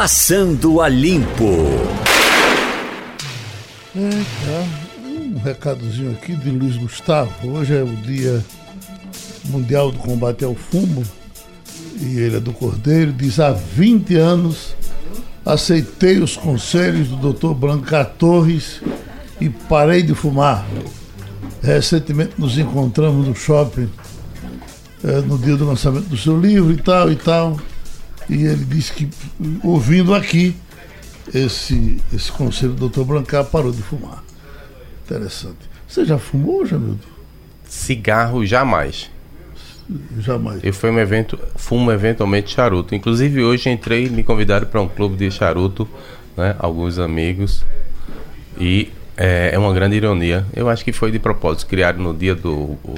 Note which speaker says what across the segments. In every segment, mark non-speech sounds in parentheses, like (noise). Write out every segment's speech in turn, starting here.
Speaker 1: Passando a Limpo.
Speaker 2: É, tá. Um recadozinho aqui de Luiz Gustavo. Hoje é o Dia Mundial do Combate ao Fumo. E ele é do Cordeiro. Diz: há 20 anos aceitei os conselhos do Dr. Branca Torres e parei de fumar. Recentemente nos encontramos no shopping é, no dia do lançamento do seu livro e tal e tal. E ele disse que, ouvindo aqui, esse, esse conselho do Dr. Brancar parou de fumar. Interessante. Você já fumou, Jamildo?
Speaker 3: Cigarro jamais.
Speaker 2: Jamais.
Speaker 3: Eu fui um evento, fumo eventualmente charuto. Inclusive hoje entrei e me convidaram para um clube de charuto, né? Alguns amigos. E é, é, uma grande ironia. Eu acho que foi de propósito, criado no dia do, o,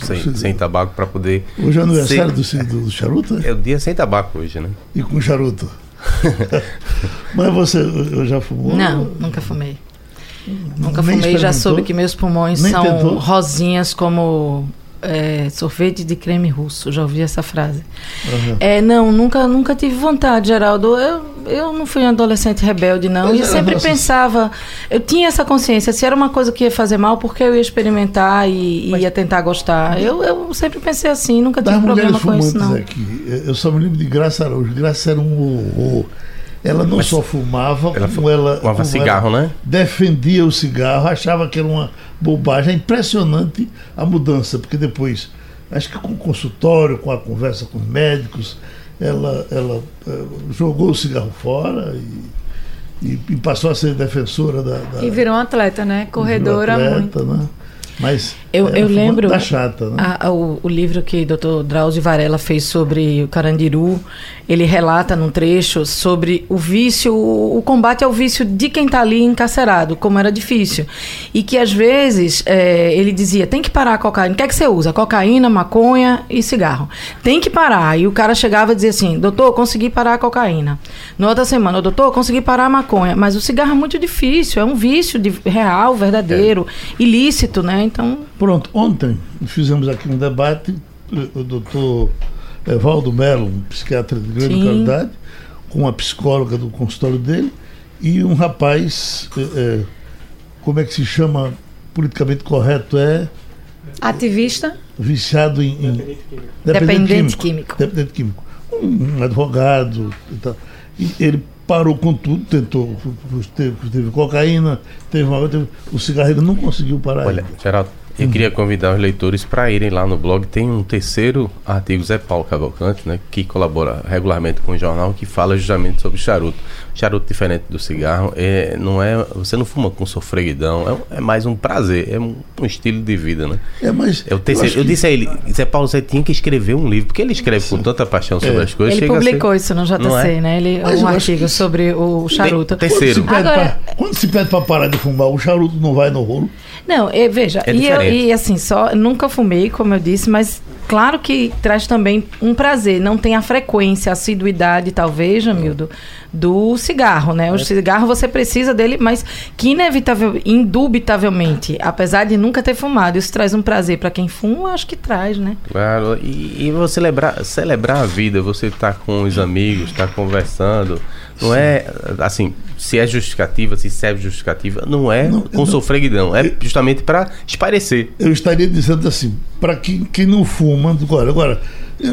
Speaker 3: sem, sem, tabaco para poder.
Speaker 2: Hoje é aniversário ser... do, do charuto?
Speaker 3: É o dia sem tabaco hoje, né?
Speaker 2: E com charuto. (laughs) Mas você já fumou?
Speaker 4: Não, nunca fumei. Nunca Nem fumei, já soube que meus pulmões Nem são tentou? rosinhas como é, sorvete de creme russo, já ouvi essa frase. Uhum. É, não, nunca, nunca tive vontade, Geraldo. Eu, eu não fui um adolescente rebelde, não. E sempre nossa... pensava, eu tinha essa consciência, se era uma coisa que ia fazer mal, porque eu ia experimentar e Mas... ia tentar gostar. Eu, eu sempre pensei assim, nunca tive problema com isso, não.
Speaker 2: Aqui, eu só me lembro de Graça Araújo. Graça era um horror. Ela não Mas só fumava, ela como ela.
Speaker 3: Fumava cigarro,
Speaker 2: ela
Speaker 3: né?
Speaker 2: Defendia o cigarro, achava que era uma bobagem. É impressionante a mudança, porque depois, acho que com o consultório, com a conversa com os médicos, ela, ela uh, jogou o cigarro fora e, e, e, passou a ser defensora da, da.
Speaker 5: E virou um atleta, né? Corredora atleta, muito. Né?
Speaker 2: Mas
Speaker 4: eu, eu lembro
Speaker 2: da chata, né?
Speaker 4: a, a, o, o, livro que o Dr. Drauzio Varela fez sobre o Carandiru, ele relata num trecho sobre o vício, o, o combate ao vício de quem está ali encarcerado, como era difícil. E que às vezes é, ele dizia: tem que parar a cocaína. O que é que você usa? Cocaína, maconha e cigarro. Tem que parar. E o cara chegava e dizia assim: doutor, consegui parar a cocaína. Na outra semana, doutor, consegui parar a maconha. Mas o cigarro é muito difícil, é um vício de, real, verdadeiro, é. ilícito, né? Então.
Speaker 2: Pronto, ontem fizemos aqui um debate, o doutor Evaldo Melo, um psiquiatra de grande Sim. qualidade, com uma psicóloga do consultório dele, e um rapaz, é, como é que se chama politicamente correto? É.
Speaker 5: Ativista?
Speaker 2: Viciado em. em
Speaker 4: dependente, dependente químico. químico.
Speaker 2: Dependente químico. Um, um advogado e tal. E ele parou com tudo, tentou, teve, teve cocaína, teve uma teve, o cigarro ele não conseguiu parar.
Speaker 3: Olha, Geraldo, eu queria convidar os leitores para irem lá no blog. Tem um terceiro artigo, Zé Paulo Cavalcante, né, que colabora regularmente com o jornal, que fala justamente sobre charuto. Charuto diferente do cigarro, é, não é, você não fuma com sofreguidão, é, é mais um prazer, é um, um, estilo de vida, né?
Speaker 2: É, mas
Speaker 3: é terceiro, eu, eu disse a ele, Zé Paulo, você tinha que escrever um livro, porque ele escreve com tanta paixão sobre é. as coisas.
Speaker 4: Ele publicou ser, isso no JC, não é? né? Ele, um artigo que... sobre o charuto.
Speaker 3: Tem, terceiro.
Speaker 2: Quando se, Agora... pra, quando se pede para parar de fumar, o charuto não vai no rolo?
Speaker 4: Não, e, veja, é e, eu, e assim, só nunca fumei, como eu disse, mas claro que traz também um prazer. Não tem a frequência, a assiduidade, talvez, Jamildo, do cigarro, né? O é. cigarro você precisa dele, mas que inevitavelmente, indubitavelmente, apesar de nunca ter fumado, isso traz um prazer para quem fuma, acho que traz, né?
Speaker 3: Claro, e, e você celebrar, celebrar a vida, você tá com os amigos, tá conversando, não Sim. é assim, se é justificativa, se serve justificativa, não é não, com não, sofreguidão, é justamente para esparecer.
Speaker 2: Eu estaria dizendo assim, para quem, quem não fuma, agora, agora,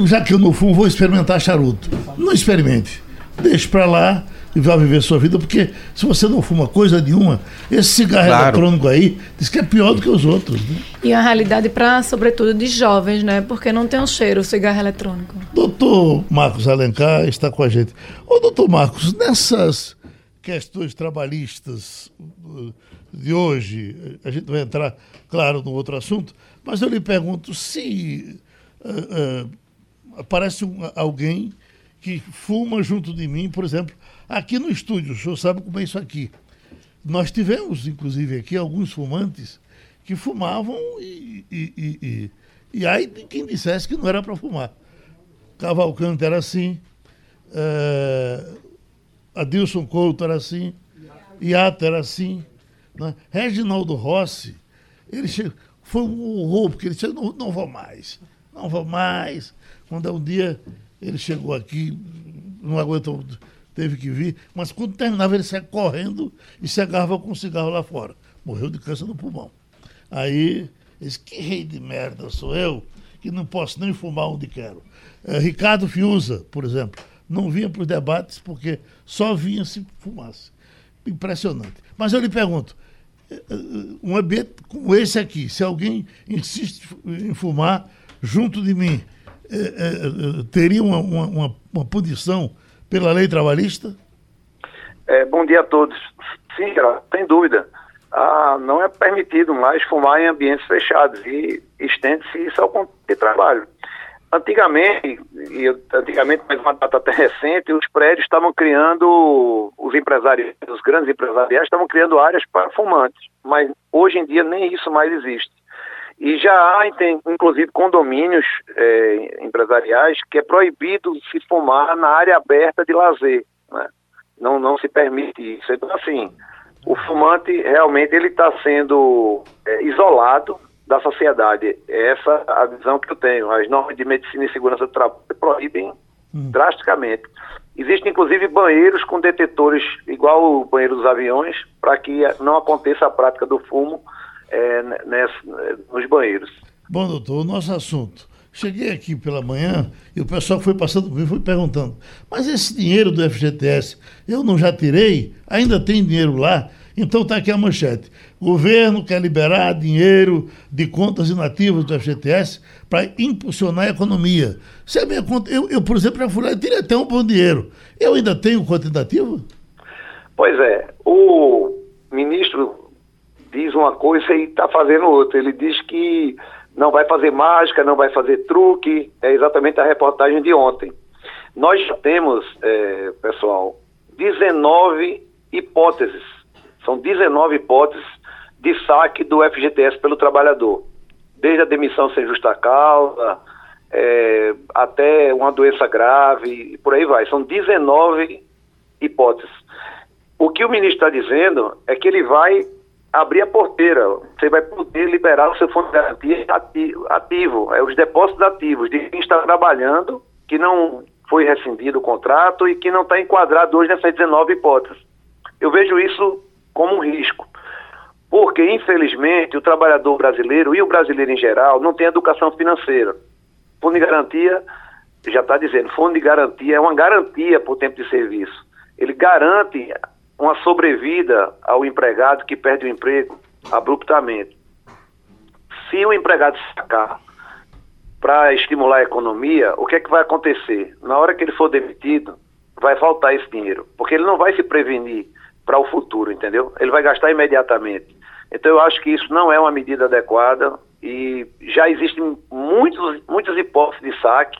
Speaker 2: já que eu não fumo, vou experimentar charuto. Não experimente. Deixe para lá e vá viver sua vida, porque se você não fuma coisa nenhuma, esse cigarro claro. eletrônico aí diz que é pior do que os outros. Né?
Speaker 5: E a realidade para, sobretudo, de jovens, né? Porque não tem um cheiro o cigarro eletrônico.
Speaker 2: Doutor Marcos Alencar está com a gente. Ô, doutor Marcos, nessas questões trabalhistas uh, de hoje, a gente vai entrar, claro, no outro assunto, mas eu lhe pergunto se uh, uh, aparece um, alguém que fuma junto de mim, por exemplo, aqui no estúdio, o senhor sabe como é isso aqui. Nós tivemos, inclusive, aqui alguns fumantes que fumavam e, e, e, e, e aí quem dissesse que não era para fumar. Cavalcante era assim, uh, Adilson Couto era assim, Iata era assim, né? Reginaldo Rossi, ele chegou, foi um horror, porque ele disse, não, não vou mais, não vou mais. Quando um dia ele chegou aqui, não aguentou, teve que vir, mas quando terminava ele saia correndo e se agarrava com um cigarro lá fora. Morreu de câncer no pulmão. Aí, esse que rei de merda sou eu, que não posso nem fumar onde quero. É, Ricardo Fiuza, por exemplo, não vinha para os debates porque só vinha se fumasse. Impressionante. Mas eu lhe pergunto, é, é, um ambiente como esse aqui, se alguém insiste em fumar junto de mim, é, é, teria uma, uma, uma, punição pela lei trabalhista?
Speaker 6: bom dia a todos. Sim, sem dúvida. Ah, não é permitido mais fumar em ambientes fechados e estende-se isso ao de trabalho. Antigamente, e antigamente, mas uma data até recente, os prédios estavam criando, os empresários, os grandes empresariais estavam criando áreas para fumantes, mas hoje em dia nem isso mais existe. E já há, inclusive, condomínios é, empresariais que é proibido se fumar na área aberta de lazer. Né? Não, não se permite isso. Então, assim, o fumante realmente ele está sendo é, isolado da sociedade. É essa a visão que eu tenho. As normas de medicina e segurança do trabalho proíbem hum. drasticamente. Existem, inclusive, banheiros com detetores, igual o banheiro dos aviões, para que não aconteça a prática do fumo é, nessa, nos banheiros.
Speaker 2: Bom, doutor, o nosso assunto. Cheguei aqui pela manhã e o pessoal foi passando comigo foi perguntando: mas esse dinheiro do FGTS eu não já tirei? Ainda tem dinheiro lá? Então está aqui a manchete. O governo quer liberar dinheiro de contas inativas do FGTS para impulsionar a economia. Se a minha conta, eu, eu, por exemplo, já fui lá e tirei até um bom dinheiro. Eu ainda tenho conta inativa?
Speaker 6: Pois é. O ministro diz uma coisa e está fazendo outra. Ele diz que não vai fazer mágica, não vai fazer truque. É exatamente a reportagem de ontem. Nós temos, é, pessoal, 19 hipóteses são 19 hipóteses de saque do FGTS pelo trabalhador, desde a demissão sem justa causa, é, até uma doença grave, e por aí vai. São 19 hipóteses. O que o ministro está dizendo é que ele vai abrir a porteira, você vai poder liberar o seu fundo de garantia ativo, é os depósitos ativos de quem está trabalhando, que não foi rescindido o contrato e que não está enquadrado hoje nessas 19 hipóteses. Eu vejo isso como um risco. Porque, infelizmente, o trabalhador brasileiro e o brasileiro em geral não tem educação financeira. Fundo de garantia, já está dizendo, fundo de garantia é uma garantia por tempo de serviço. Ele garante uma sobrevida ao empregado que perde o emprego abruptamente. Se o empregado sacar para estimular a economia, o que é que vai acontecer? Na hora que ele for demitido, vai faltar esse dinheiro, porque ele não vai se prevenir para o futuro, entendeu? Ele vai gastar imediatamente. Então eu acho que isso não é uma medida adequada e já existem muitos, muitas hipóteses de saque.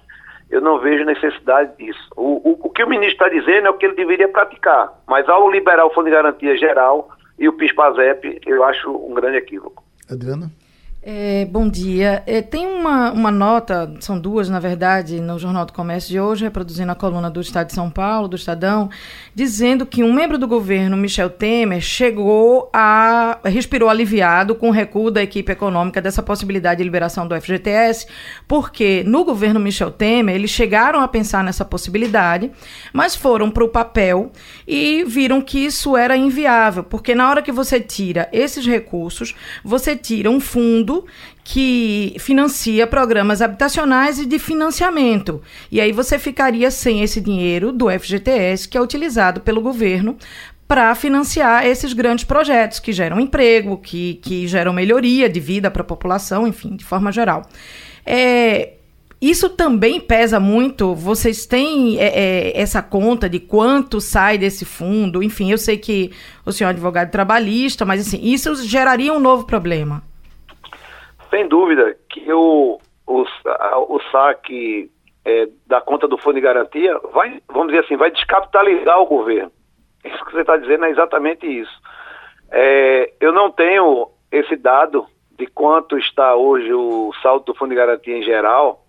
Speaker 6: Eu não vejo necessidade disso. O, o, o que o ministro está dizendo é o que ele deveria praticar, mas ao liberar o Fundo de Garantia Geral e o PIS-PASEP, eu acho um grande equívoco.
Speaker 2: Adriana?
Speaker 4: É, bom dia. É, tem uma, uma nota, são duas, na verdade, no Jornal do Comércio de hoje, reproduzindo a coluna do Estado de São Paulo, do Estadão, dizendo que um membro do governo, Michel Temer, chegou a. respirou aliviado com o recuo da equipe econômica dessa possibilidade de liberação do FGTS, porque no governo Michel Temer eles chegaram a pensar nessa possibilidade, mas foram para o papel e viram que isso era inviável, porque na hora que você tira esses recursos, você tira um fundo que financia programas habitacionais e de financiamento. E aí você ficaria sem esse dinheiro do FGTS, que é utilizado pelo governo para financiar esses grandes projetos que geram emprego, que, que geram melhoria de vida para a população, enfim, de forma geral. É, isso também pesa muito. Vocês têm é, é, essa conta de quanto sai desse fundo? Enfim, eu sei que o senhor é advogado trabalhista, mas assim, isso geraria um novo problema.
Speaker 6: Sem dúvida que o, o, o saque é, da conta do fundo de garantia vai, vamos dizer assim, vai descapitalizar o governo. Isso que você está dizendo é exatamente isso. É, eu não tenho esse dado de quanto está hoje o saldo do fundo de garantia em geral,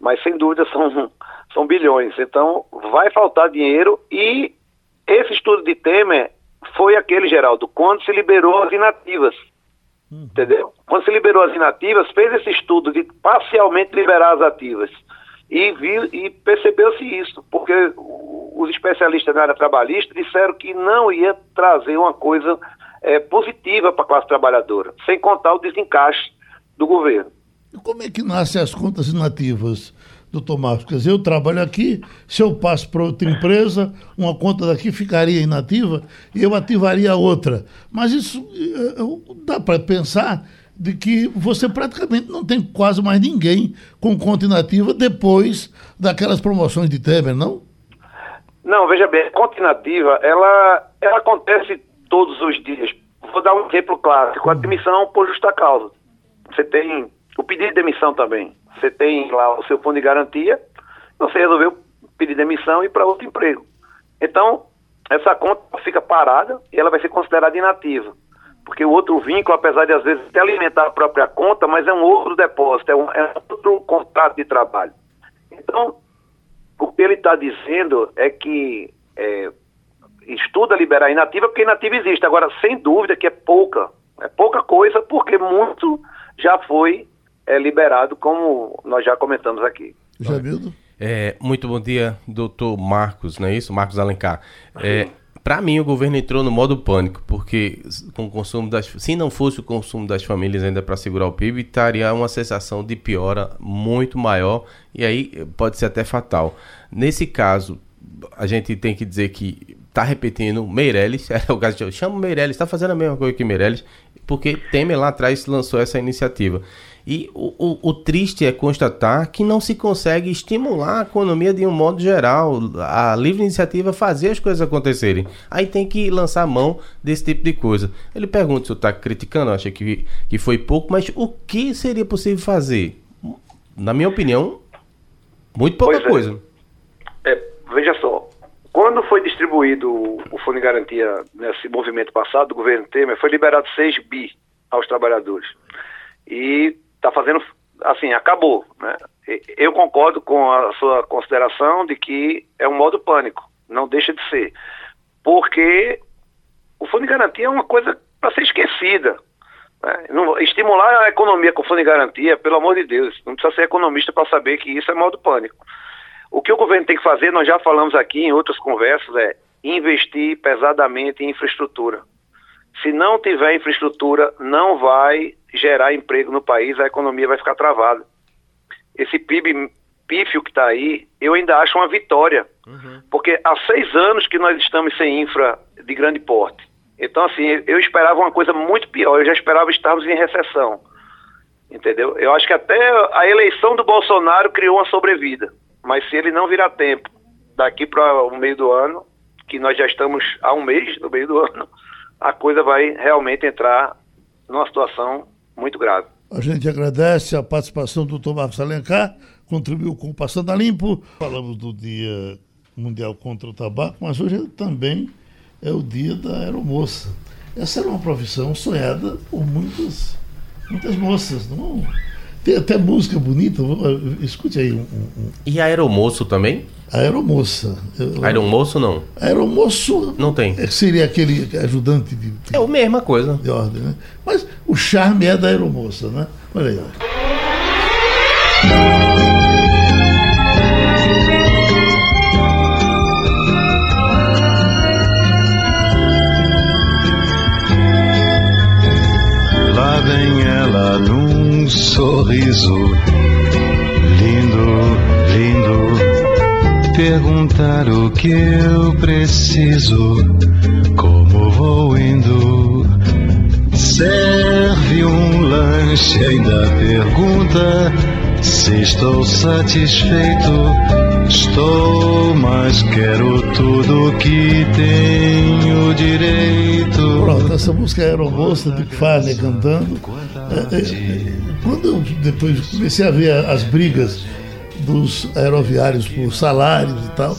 Speaker 6: mas sem dúvida são, (laughs) são bilhões. Então vai faltar dinheiro e esse estudo de Temer foi aquele, Geraldo, quando se liberou as inativas. Uhum. Entendeu? Quando se liberou as inativas, fez esse estudo de parcialmente liberar as ativas. E, viu, e percebeu-se isso, porque os especialistas na área trabalhista disseram que não ia trazer uma coisa é, positiva para a classe trabalhadora, sem contar o desencaixe do governo.
Speaker 2: E como é que nascem as contas inativas, doutor Marcos? Quer dizer, eu trabalho aqui, se eu passo para outra empresa, uma conta daqui ficaria inativa e eu ativaria outra. Mas isso eh, dá para pensar de que você praticamente não tem quase mais ninguém com conta inativa depois daquelas promoções de Temer, não?
Speaker 6: Não, veja bem, conta inativa, ela, ela acontece todos os dias. Vou dar um exemplo clássico, a demissão por justa causa. Você tem o pedido de demissão também. Você tem lá o seu fundo de garantia, você resolveu pedir demissão e para outro emprego. Então, essa conta fica parada e ela vai ser considerada inativa porque o outro vínculo, apesar de às vezes até alimentar a própria conta, mas é um outro depósito, é um, é outro contrato de trabalho. Então, o que ele está dizendo é que é, estuda liberar inativa, porque inativa existe. Agora, sem dúvida que é pouca, é pouca coisa, porque muito já foi é, liberado, como nós já comentamos aqui.
Speaker 2: Jamildo?
Speaker 3: É, muito bom dia, doutor Marcos, não é isso? Marcos Alencar. É, para mim, o governo entrou no modo pânico, porque com o consumo das, se não fosse o consumo das famílias ainda para segurar o PIB, estaria uma sensação de piora muito maior e aí pode ser até fatal. Nesse caso, a gente tem que dizer que está repetindo Meirelles, (laughs) é o caso de eu chamo Meirelles, está fazendo a mesma coisa que Meirelles, porque Temer lá atrás lançou essa iniciativa. E o, o, o, triste é constatar que não se consegue estimular a economia de um modo geral, a livre iniciativa fazer as coisas acontecerem. Aí tem que lançar mão desse tipo de coisa. Ele pergunta se eu está criticando, acha que, que foi pouco, mas o que seria possível fazer? Na minha opinião, muito pouca
Speaker 6: é.
Speaker 3: coisa.
Speaker 6: É, veja só, quando foi distribuído o Fundo de Garantia nesse movimento passado do governo Temer, foi liberado 6 bi aos trabalhadores. E está fazendo assim, acabou. Né? Eu concordo com a sua consideração de que é um modo pânico, não deixa de ser. Porque o fundo de garantia é uma coisa para ser esquecida. Né? Estimular a economia com fundo de garantia, pelo amor de Deus, não precisa ser economista para saber que isso é modo pânico. O que o governo tem que fazer, nós já falamos aqui em outras conversas, é investir pesadamente em infraestrutura. Se não tiver infraestrutura, não vai gerar emprego no país, a economia vai ficar travada. Esse PIB pífio que está aí, eu ainda acho uma vitória. Uhum. Porque há seis anos que nós estamos sem infra de grande porte. Então, assim, eu esperava uma coisa muito pior. Eu já esperava estarmos em recessão. Entendeu? Eu acho que até a eleição do Bolsonaro criou uma sobrevida. Mas se ele não virar tempo daqui para o meio do ano, que nós já estamos há um mês no meio do ano, (laughs) a coisa vai realmente entrar numa situação muito grave.
Speaker 2: A gente agradece a participação do Dr. Marcos Alencar, contribuiu com o Passando a Limpo. Falamos do Dia Mundial contra o Tabaco, mas hoje também é o dia da aeromoça. Essa era uma profissão sonhada por muitas, muitas moças, não? Tem até música bonita, escute aí. Um, um...
Speaker 3: E aeromoço também?
Speaker 2: Aeromoça.
Speaker 3: Aeromoço não?
Speaker 2: Aeromoço.
Speaker 3: Não tem.
Speaker 2: É, seria aquele ajudante de.
Speaker 3: É a mesma coisa.
Speaker 2: De ordem, né? Mas o charme é da aeromoça, né? Olha aí.
Speaker 7: Sorriso lindo, lindo perguntar o que eu preciso, como vou indo. Serve um lanche, ainda pergunta se estou satisfeito. Estou, mas quero tudo que tenho direito.
Speaker 2: Pronto, essa música é Aeromoça de Farley cantando. É, é, quando eu depois comecei a ver as brigas dos aeroviários por salários e tal.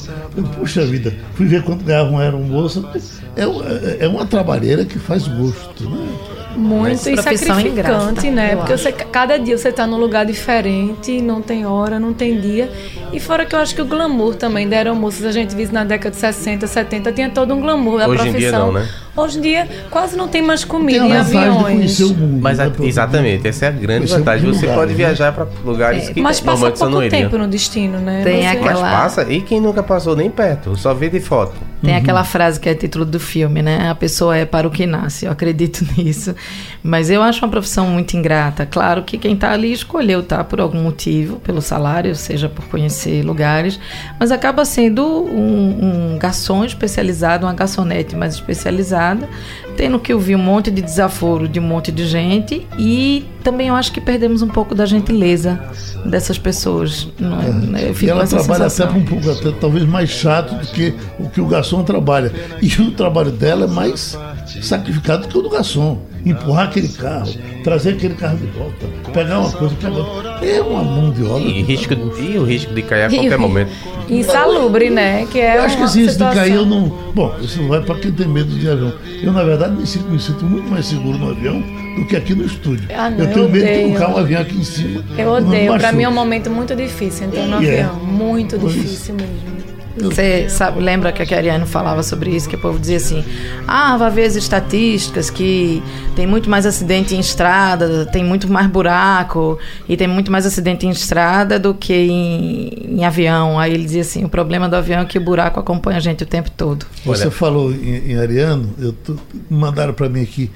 Speaker 2: Puxa vida, fui ver quanto ganhavam era um moço. É, é uma trabalheira que faz gosto, né?
Speaker 5: Muito e
Speaker 4: profissão
Speaker 5: sacrificante,
Speaker 4: ingrata,
Speaker 5: né?
Speaker 4: eu
Speaker 5: Porque você, cada dia você está num lugar diferente, não tem hora, não tem dia. E fora que eu acho que o glamour também da aeromoças, a gente viu isso na década de 60, 70, tinha todo um glamour da
Speaker 3: Hoje em dia
Speaker 5: profissão.
Speaker 3: não, né?
Speaker 5: Hoje em dia quase não tem mais
Speaker 2: Tem
Speaker 5: comida
Speaker 2: a
Speaker 5: em aviões.
Speaker 2: mundo.
Speaker 3: Mas
Speaker 2: né,
Speaker 3: exatamente, essa é a grande vantagem. Você
Speaker 2: lugares,
Speaker 3: pode
Speaker 2: né?
Speaker 3: viajar para lugares que
Speaker 5: Mas passa
Speaker 3: não
Speaker 5: pouco tempo no destino, né?
Speaker 4: Tem
Speaker 5: Você-
Speaker 4: aquela-
Speaker 3: Mas passa, e quem nunca passou nem perto, só vê de foto.
Speaker 4: Tem
Speaker 2: Uhum.
Speaker 4: aquela frase que é título do filme, né? A pessoa é para o que nasce. Eu acredito (laughs) nisso. Mas eu acho uma profissão muito ingrata. Claro que quem está ali escolheu tá por algum motivo, pelo salário, seja por conhecer lugares, mas acaba sendo um, um garçom especializado, uma garçonete mais especializada, tendo que ouvir um monte de desaforo de um monte de gente e também eu acho que perdemos um pouco da gentileza dessas pessoas. Não é? Eu
Speaker 2: E
Speaker 4: fico
Speaker 2: ela
Speaker 4: com essa
Speaker 2: trabalha
Speaker 4: sensação.
Speaker 2: até um pouco, até, talvez mais chato do que o que o garçom trabalha. E o trabalho dela é mais sacrificado que o do garçom. Empurrar aquele carro, trazer aquele carro de volta, pegar uma coisa, pegar outra. É uma mão de obra.
Speaker 3: E, risco, e o risco de cair a qualquer momento.
Speaker 5: Insalubre, né? Que é
Speaker 2: Eu acho que
Speaker 5: uma
Speaker 2: esse risco de cair eu não. Bom, isso vai para quem tem medo de avião. Eu, na verdade, me sinto, me sinto muito mais seguro no avião do que aqui no estúdio.
Speaker 5: Ah, não,
Speaker 2: eu tenho
Speaker 5: eu
Speaker 2: medo de colocar um avião aqui em cima.
Speaker 5: Eu
Speaker 2: não
Speaker 5: odeio. Pra
Speaker 2: machuque.
Speaker 5: mim é um momento muito difícil entrar no
Speaker 2: E é.
Speaker 5: avião. Muito
Speaker 2: Pois.
Speaker 5: difícil mesmo.
Speaker 4: Você sabe, lembra que a Ariane falava sobre isso, que o povo dizia assim: ah, vai ver as estatísticas que tem muito mais acidente em estrada, tem muito mais buraco e tem muito mais acidente em estrada do que em, em avião. Aí ele dizia assim: o problema do avião é que o buraco acompanha a gente o tempo todo.
Speaker 2: Você
Speaker 3: Olha.
Speaker 2: falou em, em Ariano, eu tô- mandaram para mim aqui.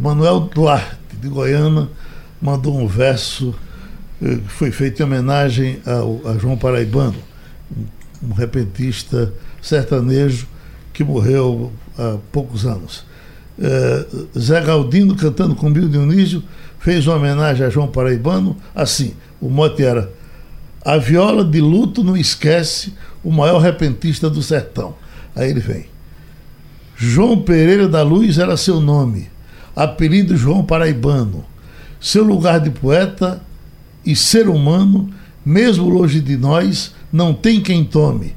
Speaker 2: Manuel Duarte, de Goiânia, mandou um verso eh, que foi feito em homenagem ao, a João Paraibano, um, repentista sertanejo que morreu há poucos anos. Eh, Zé Galdino, cantando com Bill Dionísio, fez uma homenagem a João Paraibano, assim, o mote era a viola de luto não esquece o maior repentista do sertão. Aí ele vem. João Pereira da Luz era seu nome, apelido João Paraibano. Seu lugar de poeta e ser humano, mesmo longe de nós, não tem quem tome.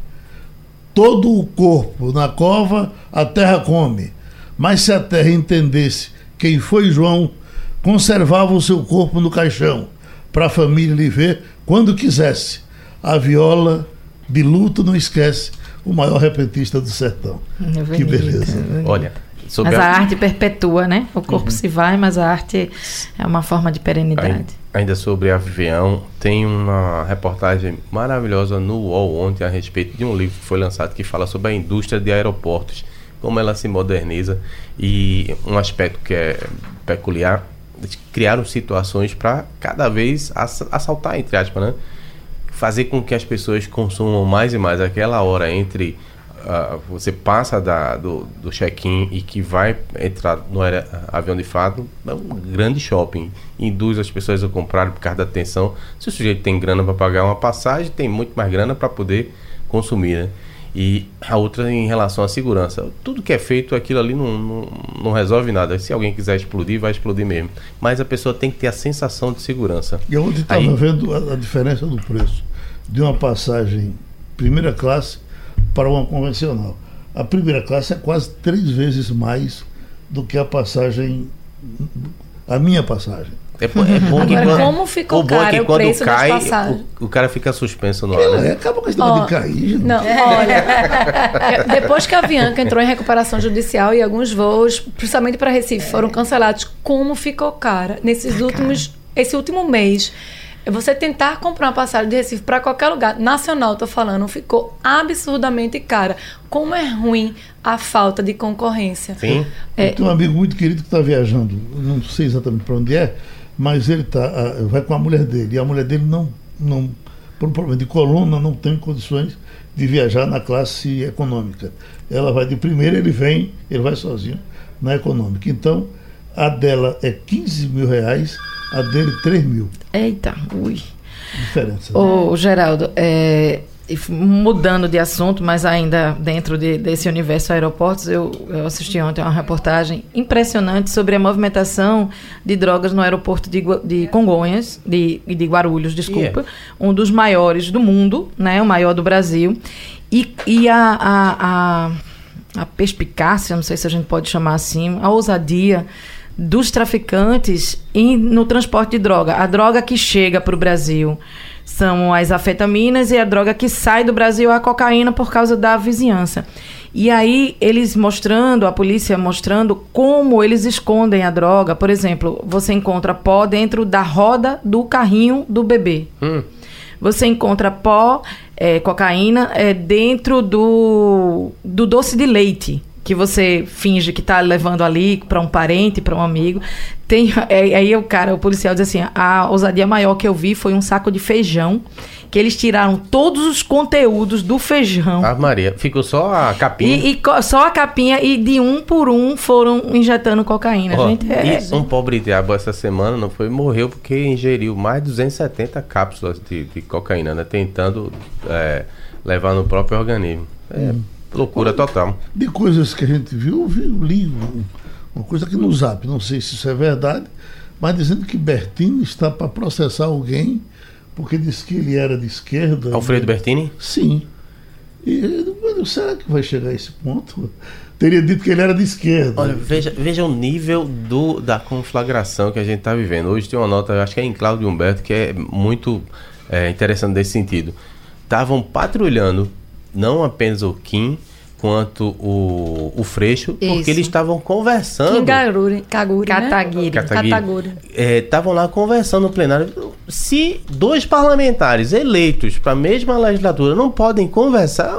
Speaker 2: Todo o corpo na cova a terra come, mas se a terra entendesse quem foi João, conservava o seu corpo no caixão, para a família lhe ver quando quisesse. A viola de luto não esquece o maior repentista do sertão.
Speaker 4: É
Speaker 2: Que
Speaker 4: bonito,
Speaker 2: beleza.
Speaker 4: é bonito.
Speaker 3: Olha, sobre
Speaker 4: Mas a
Speaker 3: a-
Speaker 4: arte perpetua, né? O corpo se vai, mas a arte é uma forma de perenidade.
Speaker 3: Ai- Ainda sobre avião, tem uma reportagem maravilhosa no UOL ontem a respeito de um livro que foi lançado que fala sobre a indústria de aeroportos, como ela se moderniza e um aspecto que é peculiar, criaram situações para cada vez ass- assaltar, entre aspas, né? Fazer com que as pessoas consumam mais e mais aquela hora entre você passa da, do, do check-in e que vai entrar no avião de fato, é um grande shopping. Induz as pessoas a comprarem por causa da atenção. Se o sujeito tem grana para pagar uma passagem, tem muito mais grana para poder consumir. Né? E a outra em relação à segurança. Tudo que é feito, aquilo ali não, não, não resolve nada. Se alguém quiser explodir, vai explodir mesmo. Mas a pessoa tem que ter a sensação de segurança.
Speaker 2: E ontem estava
Speaker 3: Aí-
Speaker 2: vendo a, a diferença do preço de uma passagem primeira classe para uma convencional. A primeira classe é quase três vezes mais do que a passagem, a minha passagem.
Speaker 3: É, é bom que
Speaker 5: Agora,
Speaker 3: quando-
Speaker 5: como ficou
Speaker 3: o bom é que
Speaker 5: o
Speaker 3: quando cai, o, o cara fica suspenso no ar, né?
Speaker 2: É, acaba com esse negócio
Speaker 5: Ó,
Speaker 2: de cair. gente.
Speaker 5: Não, olha, é, (laughs) depois que a Avianca entrou em recuperação judicial e alguns voos, principalmente para Recife, foram cancelados, como ficou cara nesses últimos, esse último mês. É Você tentar comprar uma passagem de Recife para qualquer lugar, nacional, tô falando, ficou absurdamente cara. Como é ruim a falta de concorrência.
Speaker 3: Sim.
Speaker 2: Eu tenho um amigo muito querido que está viajando, não sei exatamente para onde é, mas ele tá, vai com a mulher dele. E a mulher dele não, não, por um problema de coluna, não tem condições de viajar na classe econômica. Ela vai de primeira, ele vem, ele vai sozinho na econômica. Então, a dela é 15 mil reais, a dele 3 mil.
Speaker 4: Eita, ui.
Speaker 2: Diferença. né?
Speaker 4: Ô, Geraldo, é, mudando de assunto, mas ainda dentro de- desse universo aeroportos, eu, eu assisti ontem uma reportagem impressionante sobre a movimentação de drogas no aeroporto de, de Congonhas, de, de Guarulhos, desculpa, um dos maiores do mundo, né, o maior do Brasil. E, e a, a, a, a perspicácia, não sei se a gente pode chamar assim, a ousadia dos traficantes em, no transporte de droga. A droga que chega para o Brasil são as afetaminas e a droga que sai do Brasil é a cocaína por causa da vizinhança. E aí eles mostrando, a polícia mostrando como eles escondem a droga. Por exemplo, você encontra pó dentro da roda do carrinho do bebê.
Speaker 3: Hum.
Speaker 4: Você encontra pó, é, cocaína, é, dentro do, do doce de leite que você finge que está levando ali para um parente, para um amigo. Tem, (laughs) é, aí o cara, o policial diz assim: a ousadia maior que eu vi foi um saco de feijão, que eles tiraram todos os conteúdos do feijão.
Speaker 3: Ah, Maria, ficou só a capinha.
Speaker 4: E, e só a capinha, e de um por um foram injetando cocaína.
Speaker 3: Ó,
Speaker 4: gente, é,
Speaker 3: e um pobre diabo essa semana não foi morreu porque ingeriu mais de 270 cápsulas de, de cocaína, né? Tentando é, levar no próprio organismo. É loucura total.
Speaker 2: De coisas que a gente viu, viu li um- uma coisa aqui no Zap, não sei se isso é verdade, mas dizendo que Bertini está para processar alguém porque disse que ele era de esquerda.
Speaker 3: Alfredo Bertini?
Speaker 2: Sim. E eu, será que vai chegar a esse ponto? Teria dito que ele era de esquerda.
Speaker 3: Olha, veja, veja o nível do, da conflagração que a gente está vivendo. Hoje tem uma nota, eu acho que é em Cláudio Humberto, que é muito é, interessante nesse sentido. Estavam patrulhando não apenas o Kim, quanto o, o Freixo, porque
Speaker 4: Isso.
Speaker 3: eles estavam conversando.
Speaker 5: Kingaguri, Kaguri, né?
Speaker 4: Kataguiri.
Speaker 3: Kataguiri.
Speaker 5: Kataguiri.
Speaker 3: Estavam lá conversando no plenário. Se dois parlamentares eleitos para a mesma legislatura não podem conversar,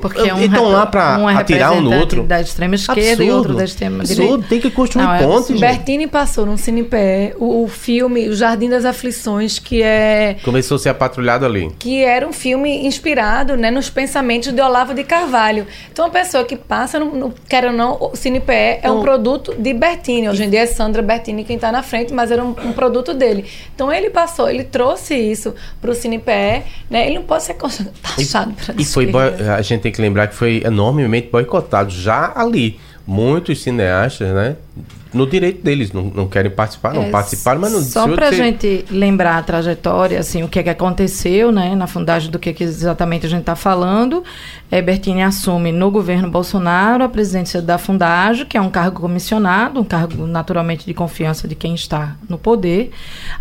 Speaker 4: Porque
Speaker 3: eles
Speaker 4: um
Speaker 3: estão lá para
Speaker 4: um é
Speaker 3: atirar um no outro.
Speaker 4: da extrema esquerda e outro da extrema
Speaker 3: absurdo.
Speaker 4: direita.
Speaker 3: Tem que construir
Speaker 4: Não, é
Speaker 3: pontes,
Speaker 4: absurdo.
Speaker 3: gente.
Speaker 5: Bertini passou no Cinepé o, o filme O Jardim das Aflições, que é
Speaker 3: Começou a ser patrulhado ali.
Speaker 5: que era um filme inspirado né, nos pensamentos de Olavo de Carvalho. Então, uma pessoa que passa, no, no, quer ou não, o CinePE é um
Speaker 3: Então-
Speaker 5: produto de Bertini. Hoje em dia é Sandra Bertini quem está na frente, mas era um, um produto dele. Então, ele passou, ele trouxe isso para o CinePE. Né? Ele não pode ser (laughs) taxado para
Speaker 3: E foi boi- a gente tem que lembrar que foi enormemente boicotado já ali. Muitos cineastas, né? No direito deles, não, não querem participar, não
Speaker 4: É,
Speaker 3: participaram, mas não
Speaker 4: Só para a
Speaker 3: você-
Speaker 4: gente lembrar a trajetória, assim, o que, é que aconteceu, né, na fundagem do que, que exatamente a gente está falando. É, Bertini assume no governo Bolsonaro a presidência da Fundagem, que é um cargo comissionado, um cargo naturalmente de confiança de quem está no poder.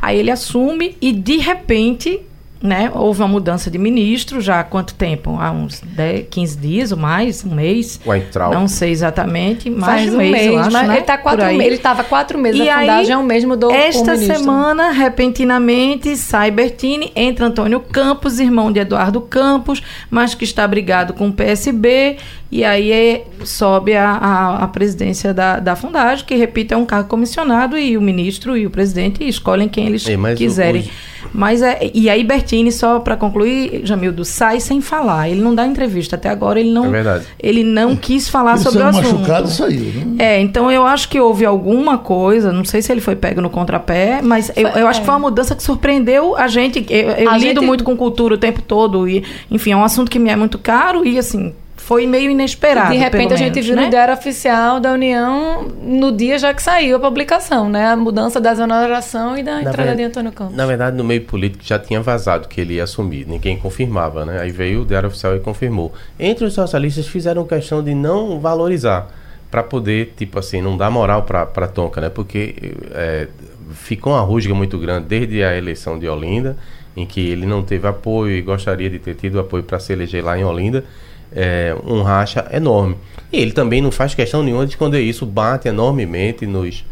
Speaker 4: Aí ele assume e, de repente, né, houve uma mudança de ministro já há quanto tempo? Há uns 10, 15 dias ou mais? Um mês?
Speaker 3: O Weintraub.
Speaker 4: Não sei exatamente, mais
Speaker 5: Faz um
Speaker 4: um mês,
Speaker 5: mês,
Speaker 4: eu acho,
Speaker 5: mas
Speaker 4: né?
Speaker 5: ele tá quatro
Speaker 4: aí.
Speaker 5: meses. Ele estava quatro meses
Speaker 4: E
Speaker 5: na
Speaker 4: aí,
Speaker 5: fundagem, um mês mudou
Speaker 4: Esta
Speaker 5: o
Speaker 4: semana, repentinamente, sai Bertini, entra Antônio Campos, irmão de Eduardo Campos, mas que está brigado com o PSB, e aí é- sobe a, a, a presidência da, da Fundagem, que, repito, é um cargo comissionado, e o ministro e o presidente escolhem quem eles
Speaker 3: É, mas o-
Speaker 4: quiserem. Mas é, e aí Bertini, só para concluir, Jamildo, sai sem falar. Ele não dá entrevista. Até agora ele não,
Speaker 3: É verdade.
Speaker 4: ele não quis falar
Speaker 2: Ele
Speaker 4: sobre o assunto.
Speaker 2: machucado saiu, né?
Speaker 4: É, então eu acho que houve alguma coisa, não sei se ele foi pego no contrapé, mas eu, eu acho que foi uma mudança que surpreendeu a gente. Eu, eu
Speaker 5: A
Speaker 4: lido
Speaker 5: gente-
Speaker 4: muito com cultura o tempo todo, e, enfim, é um assunto que me é muito caro e, assim, foi meio inesperado.
Speaker 5: De repente
Speaker 4: pelo
Speaker 5: a gente
Speaker 4: menos,
Speaker 5: viu
Speaker 4: né?
Speaker 5: no Diário Oficial da União no dia já que saiu a publicação, né? A mudança da exoneração e da entrada
Speaker 3: ver-
Speaker 5: de Antônio Campos.
Speaker 3: Na verdade, no meio político já tinha vazado que ele ia assumir, ninguém confirmava, né? Aí veio o Diário Oficial e confirmou. Entre os socialistas fizeram questão de não valorizar, para poder, tipo assim, não dar moral para para Tonka, né? Porque é, ficou uma rusga muito grande desde a eleição de Olinda, em que ele não teve apoio e gostaria de ter tido apoio para se eleger lá em Olinda. É, um racha enorme. E ele também não faz questão nenhuma de esconder isso, bate enormemente nos.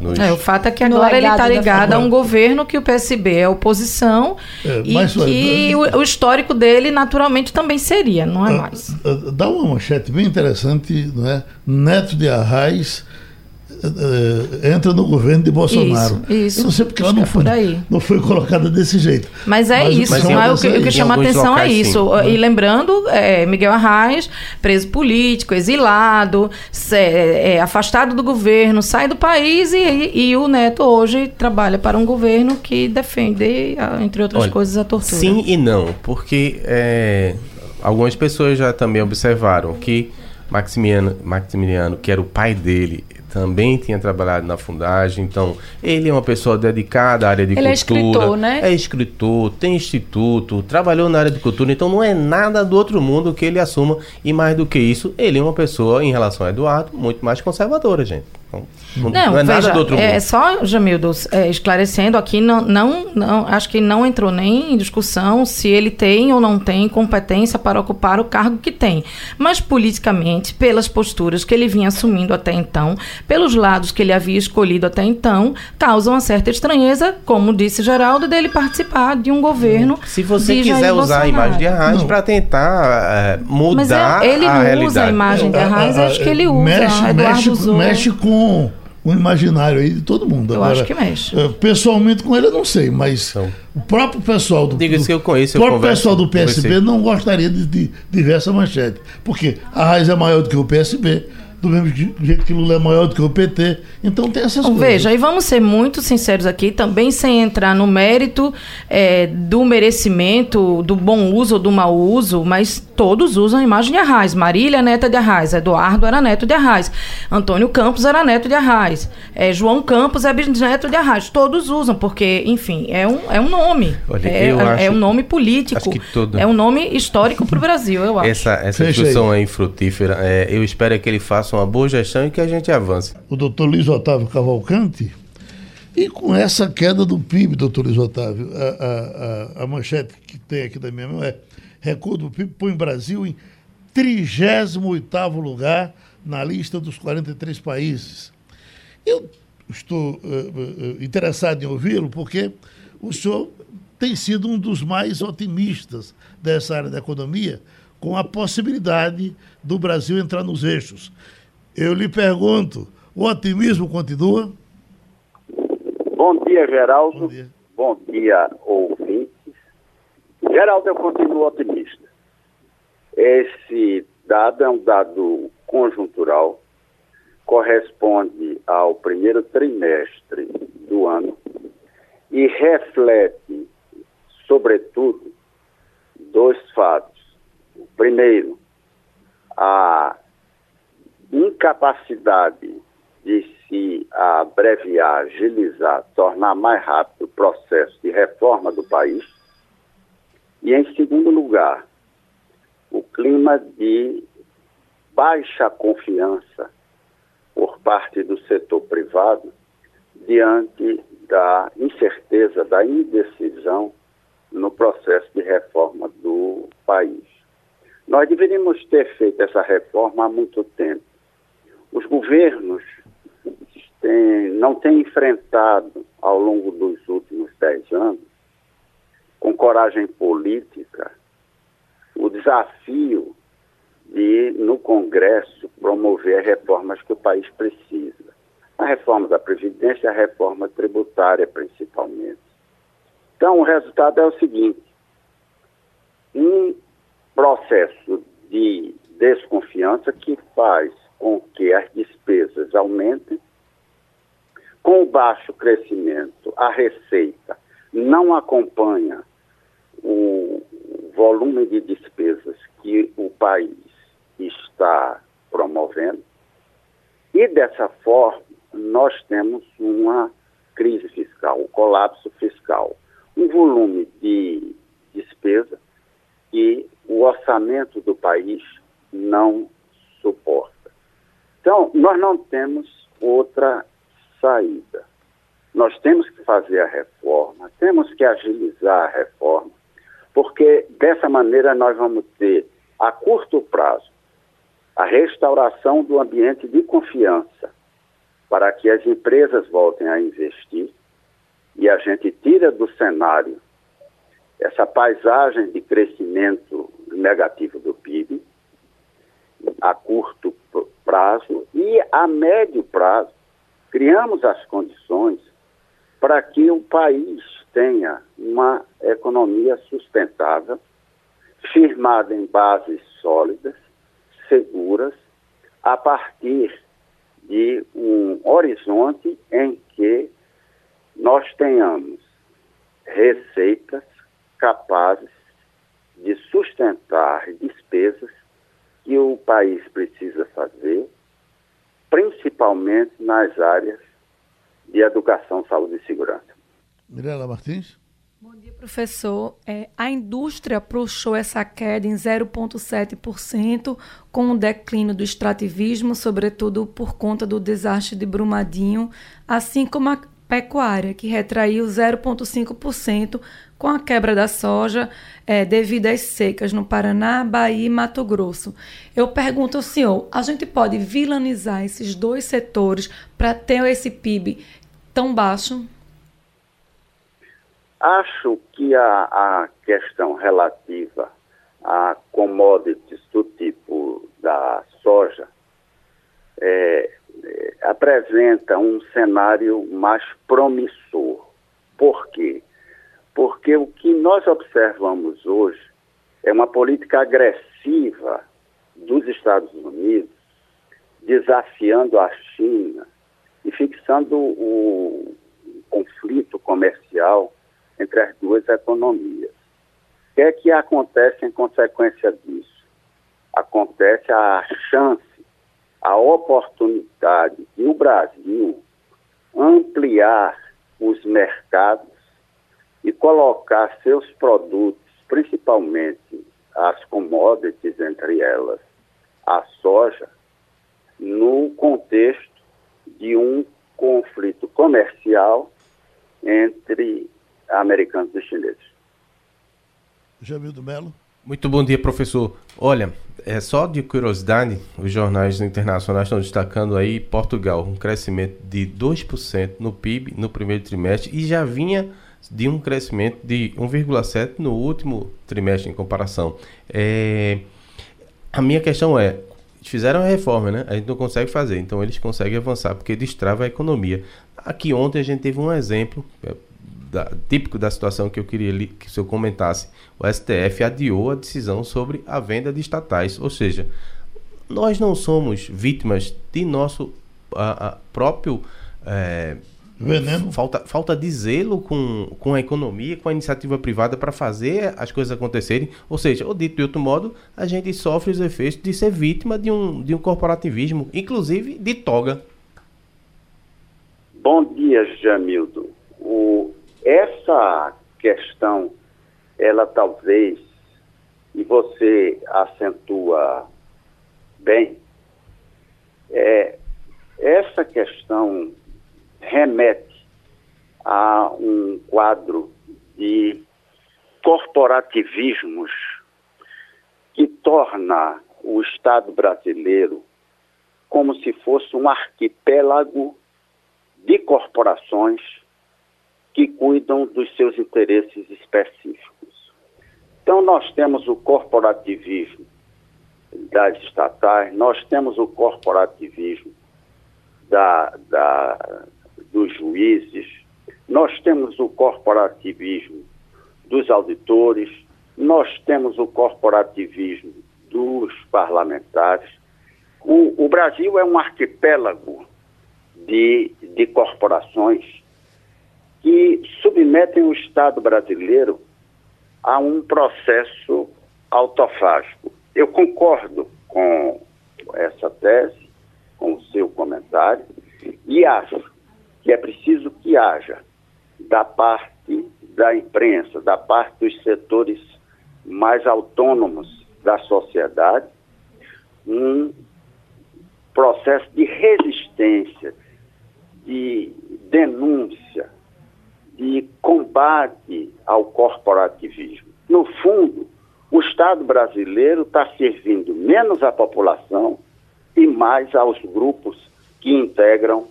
Speaker 3: nos
Speaker 4: É, o fato é que agora ele está ligado a um governo que o PSB é oposição
Speaker 2: É,
Speaker 4: e
Speaker 2: mas,
Speaker 4: que o, o histórico dele naturalmente também seria, não é mais.
Speaker 2: Ah, ah, Dá uma manchete bem interessante, não é? Neto de Arraes entra no governo de Bolsonaro.
Speaker 4: Isso, isso.
Speaker 2: Eu não sei porque ela não
Speaker 4: que é
Speaker 2: foi, não foi colocada desse jeito.
Speaker 4: Mas é
Speaker 2: Mas o
Speaker 4: isso,
Speaker 2: que
Speaker 4: não
Speaker 2: chama
Speaker 4: é o que, o que chama atenção é
Speaker 3: locais, sim.
Speaker 4: isso. E lembrando, é, Miguel Arraes, preso político, exilado, se- é, afastado do governo, sai do país e, e o Neto hoje trabalha para um governo que defende, entre outras
Speaker 3: Olha,
Speaker 4: coisas, a tortura.
Speaker 3: Sim e não, porque é, algumas pessoas já também observaram que Maximiano, Maximiliano, que era o pai dele, também tinha trabalhado na Fundagem, então ele é uma pessoa dedicada à área de
Speaker 5: Ele é
Speaker 3: cultura.
Speaker 5: escritor, né?
Speaker 3: É escritor, tem instituto, trabalhou na área de cultura, então não é nada do outro mundo que ele assuma. E mais do que isso, ele é uma pessoa, em relação a Eduardo, muito mais conservadora, gente. Então, não,
Speaker 4: Não,
Speaker 3: é nada
Speaker 4: veja,
Speaker 3: do outro mundo.
Speaker 4: é só, Jamildo, é, esclarecendo aqui, não, não, não, acho que não entrou nem em discussão se ele tem ou não tem competência para ocupar o cargo que tem. Mas politicamente, pelas posturas que ele vinha assumindo até então, pelos lados que ele havia escolhido até então, causa uma certa estranheza, como disse Geraldo, dele participar de um governo.
Speaker 3: Se você
Speaker 4: de
Speaker 3: quiser
Speaker 4: Jair
Speaker 3: usar a imagem de. Arraes para tentar é,
Speaker 4: Mas
Speaker 3: mudar
Speaker 4: é- ele
Speaker 3: a
Speaker 4: não
Speaker 3: realidade.
Speaker 4: usa a imagem de Arraes, acho que ele usa.
Speaker 2: Mexe,
Speaker 4: Eduardo
Speaker 2: mexe,
Speaker 4: usou.
Speaker 2: Com o imaginário aí de todo mundo.
Speaker 4: Eu acho que mexe.
Speaker 2: eh, Pessoalmente com ele eu não sei, mas
Speaker 3: Então.
Speaker 2: o próprio pessoal do,
Speaker 3: Diga-se
Speaker 2: do-
Speaker 3: que eu conheço,
Speaker 2: o próprio
Speaker 3: converso,
Speaker 2: pessoal do PSB
Speaker 3: conversei.
Speaker 2: não gostaria de, de, de ver essa manchete. Porque a Raiz é maior do que o PSB, do mesmo je- jeito que Lula é maior do que o PT. Então tem essas
Speaker 4: Então,
Speaker 2: coisas.
Speaker 4: veja, e vamos ser muito sinceros aqui, também sem entrar no mérito é, do merecimento, do bom uso ou do mau uso, mas todos usam a imagem de Arraes. Marília é neta de Arraes, Eduardo era neto de Arraes, Antônio Campos era neto de Arraes, é, João Campos é bisneto de Arraes. Todos usam, porque, enfim, é um, é um nome.
Speaker 3: Olha,
Speaker 4: é,
Speaker 3: eu
Speaker 4: é-
Speaker 3: acho-
Speaker 4: é um nome político.
Speaker 3: acho que todo-
Speaker 4: É um nome histórico para o Brasil, eu acho.
Speaker 3: Essa, essa discussão aí frutífera, é, eu espero é que ele faça uma boa gestão e que a gente avance.
Speaker 2: o doutor Luiz Otávio Cavalcante, e com essa queda do PIB, doutor Luiz Otávio, a, a, a, a manchete que tem aqui da minha mão é recuo do PIB põe o Brasil em 38º lugar na lista dos 43 países. Eu estou eh, eh, interessado em ouvi-lo porque o senhor tem sido um dos mais otimistas dessa área da economia, com a possibilidade do Brasil entrar nos eixos. Eu lhe pergunto, o otimismo continua?
Speaker 8: Bom dia, Geraldo.
Speaker 2: Bom dia.
Speaker 8: Bom dia, ouvintes. Geraldo, eu continuo otimista. Esse dado é um dado conjuntural, corresponde ao primeiro trimestre do ano e reflete, sobretudo, dois fatos. Primeiro, a incapacidade de se abreviar, agilizar, tornar mais rápido o processo de reforma do país. E, em segundo lugar, o clima de baixa confiança por parte do setor privado diante da incerteza, da indecisão no processo de reforma do país. Nós deveríamos ter feito essa reforma há muito tempo. Os governos têm- não têm enfrentado, ao longo dos últimos dez anos, com coragem política, o desafio de, no Congresso, promover reformas que o país precisa. A reforma da Previdência, a reforma tributária, principalmente. Então, o resultado é o seguinte: um processo de desconfiança que faz com que as despesas aumentem, com o baixo crescimento, a receita não acompanha o volume de despesas que o país está promovendo. E dessa forma, nós temos uma crise fiscal, um colapso fiscal, um volume de despesa que o orçamento do país não suporta. Então, nós não temos outra saída. Nós temos que fazer a reforma, temos que agilizar a reforma, porque dessa maneira nós vamos ter, a curto prazo, a restauração do ambiente de confiança para que as empresas voltem a investir e a gente tira do cenário essa paisagem de crescimento negativo do PIB a curto prazo e a médio prazo criamos as condições para que o país tenha uma economia sustentável, firmada em bases sólidas, seguras, a partir de um horizonte em que nós tenhamos receitas capazes de sustentar despesas que o país precisa fazer, principalmente nas áreas de educação, saúde e segurança.
Speaker 2: Mirela Martins?
Speaker 5: Bom dia, professor. É, a indústria puxou essa queda em 0,7%, com o declínio do extrativismo, sobretudo por conta do desastre de Brumadinho, assim como a pecuária, que retraiu 0,5% com a quebra da soja é, devido às secas no Paraná, Bahia e Mato Grosso. Eu pergunto ao senhor, a gente pode vilanizar esses dois setores para ter esse PIB tão baixo?
Speaker 8: Acho que a, a questão relativa a commodities do tipo da soja é, apresenta um cenário mais promissor. Por quê? Porque o que nós observamos hoje é uma política agressiva dos Estados Unidos desafiando a China e fixando o conflito comercial entre as duas economias. O que é que acontece em consequência disso? Acontece a chance, a oportunidade de o Brasil ampliar os mercados e colocar seus produtos, principalmente as commodities, entre elas a soja, no contexto de um conflito comercial entre americanos e chineses.
Speaker 2: Jamildo Melo.
Speaker 3: Muito bom dia, professor. Olha, é só de curiosidade, os jornais internacionais estão destacando aí Portugal, um crescimento de 2% no PIB no primeiro trimestre e já vinha de um crescimento de 1,7% no último trimestre em comparação. É... A minha questão é, fizeram a reforma, né? A gente não consegue fazer, então eles conseguem avançar porque destrava a economia. Aqui ontem a gente teve um exemplo, da, típico da situação que eu queria li, que o senhor comentasse. O STF adiou a decisão sobre a venda de estatais, ou seja, nós não somos vítimas de nosso a, a próprio é,
Speaker 2: Veneno.
Speaker 3: Falta, falta de zelo com, com a economia, com a iniciativa privada para fazer as coisas acontecerem. Ou seja, ou dito de outro modo, a gente sofre os efeitos de ser vítima de um, de um corporativismo, inclusive de toga.
Speaker 8: Bom dia, Jamildo. O, essa questão, ela talvez, e você acentua bem, é, essa questão remete a um quadro de corporativismos que torna o Estado brasileiro como se fosse um arquipélago de corporações que cuidam dos seus interesses específicos. Então, nós temos o corporativismo das estatais, nós temos o corporativismo da, da, dos juízes, nós temos o corporativismo dos auditores, nós temos o corporativismo dos parlamentares. O, o Brasil é um arquipélago de, de corporações que submetem o Estado brasileiro a um processo autofágico. Eu concordo com essa tese, com o seu comentário, e acho que é preciso que haja, da parte da imprensa, da parte dos setores mais autônomos da sociedade, um processo de resistência, de denúncia, de combate ao corporativismo. No fundo, o Estado brasileiro está servindo menos à população e mais aos grupos que integram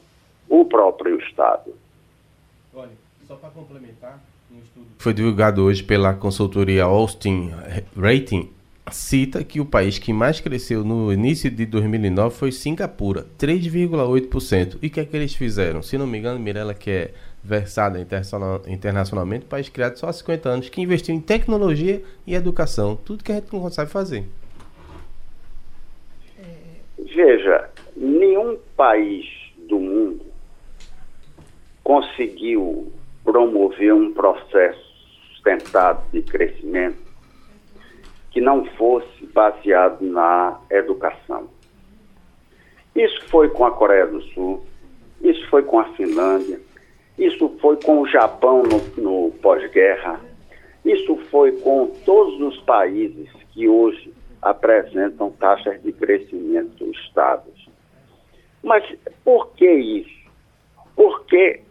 Speaker 8: o próprio Estado.
Speaker 3: Olha, só para complementar, um estudo que foi divulgado hoje pela consultoria Austin Rating, cita que o país que mais cresceu no início de 2009 foi Singapura, 3,8%. E o que é que eles fizeram? Se não me engano, Mirella, que é versada internacionalmente, país criado só há 50 anos, que investiu em tecnologia e educação. Tudo que a gente não consegue fazer.
Speaker 8: Veja, nenhum país do mundo conseguiu promover um processo sustentado de crescimento que não fosse baseado na educação. Isso foi com a Coreia do Sul, isso foi com a Finlândia, isso foi com o Japão no, no pós-guerra, isso foi com todos os países que hoje apresentam taxas de crescimento estáveis. Mas por que isso? Porque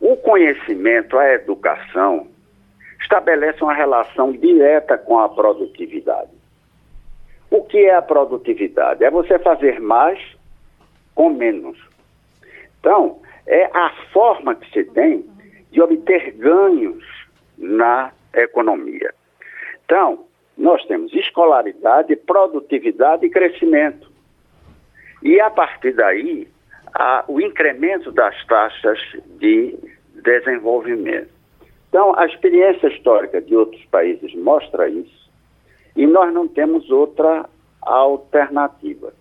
Speaker 8: o conhecimento, a educação, estabelece uma relação direta com a produtividade. O que é a produtividade? É você fazer mais com menos. Então, é a forma que se tem de obter ganhos na economia. Então, nós temos escolaridade, produtividade e crescimento. E a partir daí, o incremento das taxas de desenvolvimento. Então, a experiência histórica de outros países mostra isso, e nós não temos outra alternativa.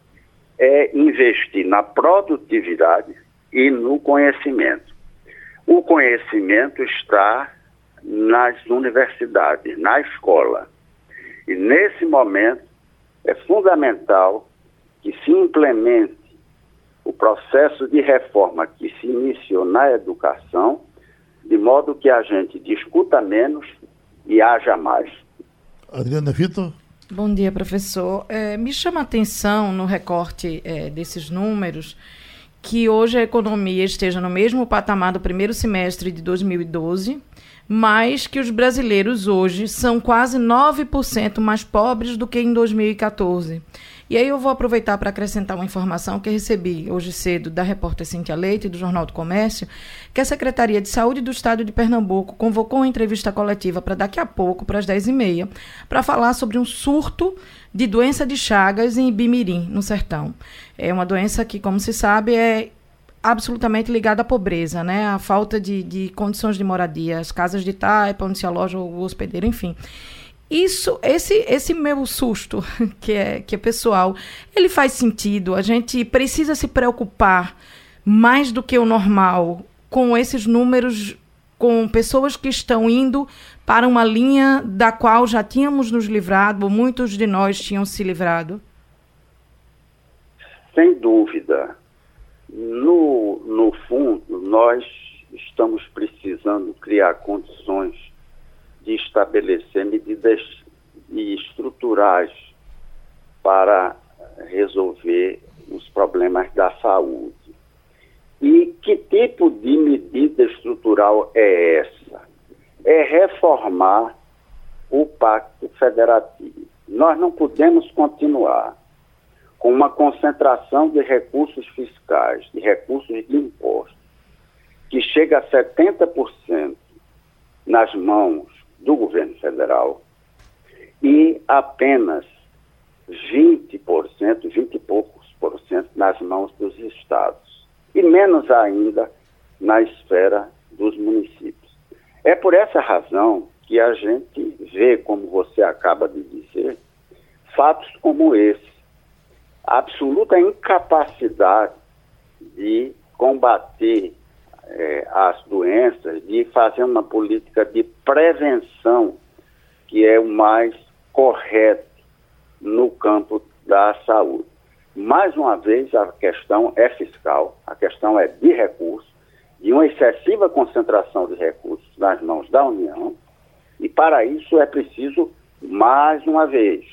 Speaker 8: É investir na produtividade e no conhecimento. O conhecimento está nas universidades, na escola. E nesse momento é fundamental que se implemente o processo de reforma que se iniciou na educação, de modo que a gente discuta menos e haja mais.
Speaker 2: Adriana Vitor?
Speaker 4: Bom dia, professor. É, me chama a atenção no recorte é, desses números que hoje a economia esteja no mesmo patamar do primeiro semestre de 2012 mas que os brasileiros hoje são quase 9% mais pobres do que em 2014. E aí eu vou aproveitar para acrescentar uma informação que recebi hoje cedo da repórter Cintia Leite, do Jornal do Comércio, que a Secretaria de Saúde do Estado de Pernambuco convocou uma entrevista coletiva para daqui a pouco, para as 10h30, para falar sobre um surto de doença de Chagas em Ibimirim, no sertão. É uma doença que, como se sabe, é absolutamente ligada à pobreza, né? A falta de, de condições de moradia, as casas de taipa, onde se aloja o hospedeiro, enfim. Isso, esse, esse meu susto, (laughs) que é, que é pessoal, ele faz sentido. A gente precisa se preocupar mais do que o normal com esses números, com pessoas que estão indo para uma linha da qual já tínhamos nos livrado, muitos de nós tinham se livrado?
Speaker 8: Sem dúvida. No, no fundo, nós estamos precisando criar condições de estabelecer medidas estruturais para resolver os problemas da saúde. E que tipo de medida estrutural é essa? É reformar o Pacto Federativo. Nós não podemos continuar com uma concentração de recursos fiscais, de recursos de impostos, que chega a 70% nas mãos do governo federal e apenas 20%, 20 e poucos por cento nas mãos dos estados e menos ainda na esfera dos municípios. É por essa razão que a gente vê, como você acaba de dizer, fatos como esse absoluta incapacidade de combater é, as doenças, de fazer uma política de prevenção que é o mais correto no campo da saúde. Mais uma vez, a questão é fiscal, a questão é de recursos, de uma excessiva concentração de recursos nas mãos da União, e para isso é preciso, mais uma vez,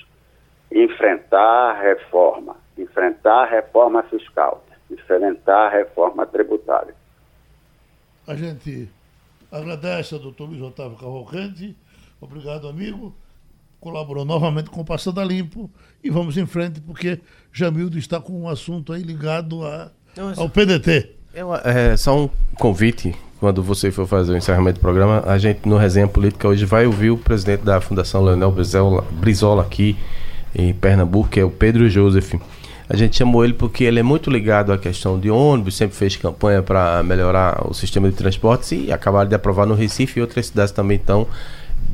Speaker 8: enfrentar a reforma, enfrentar a reforma fiscal, enfrentar a reforma tributária.
Speaker 2: A gente agradece ao doutor Luiz Otávio Cavalcante, obrigado amigo, colaborou novamente com o Passando a Limpo e vamos em frente porque Jamildo está com um assunto aí ligado a, ao PDT.
Speaker 3: Eu, é, só um convite, quando você for fazer o encerramento do programa, a gente no Resenha Política hoje vai ouvir o presidente da Fundação Leonel Brizola, Brizola aqui em Pernambuco, que é o Pedro Joseph. A gente chamou ele porque ele é muito ligado à questão de ônibus, sempre fez campanha para melhorar o sistema de transportes e acabaram de aprovar no Recife e outras cidades também estão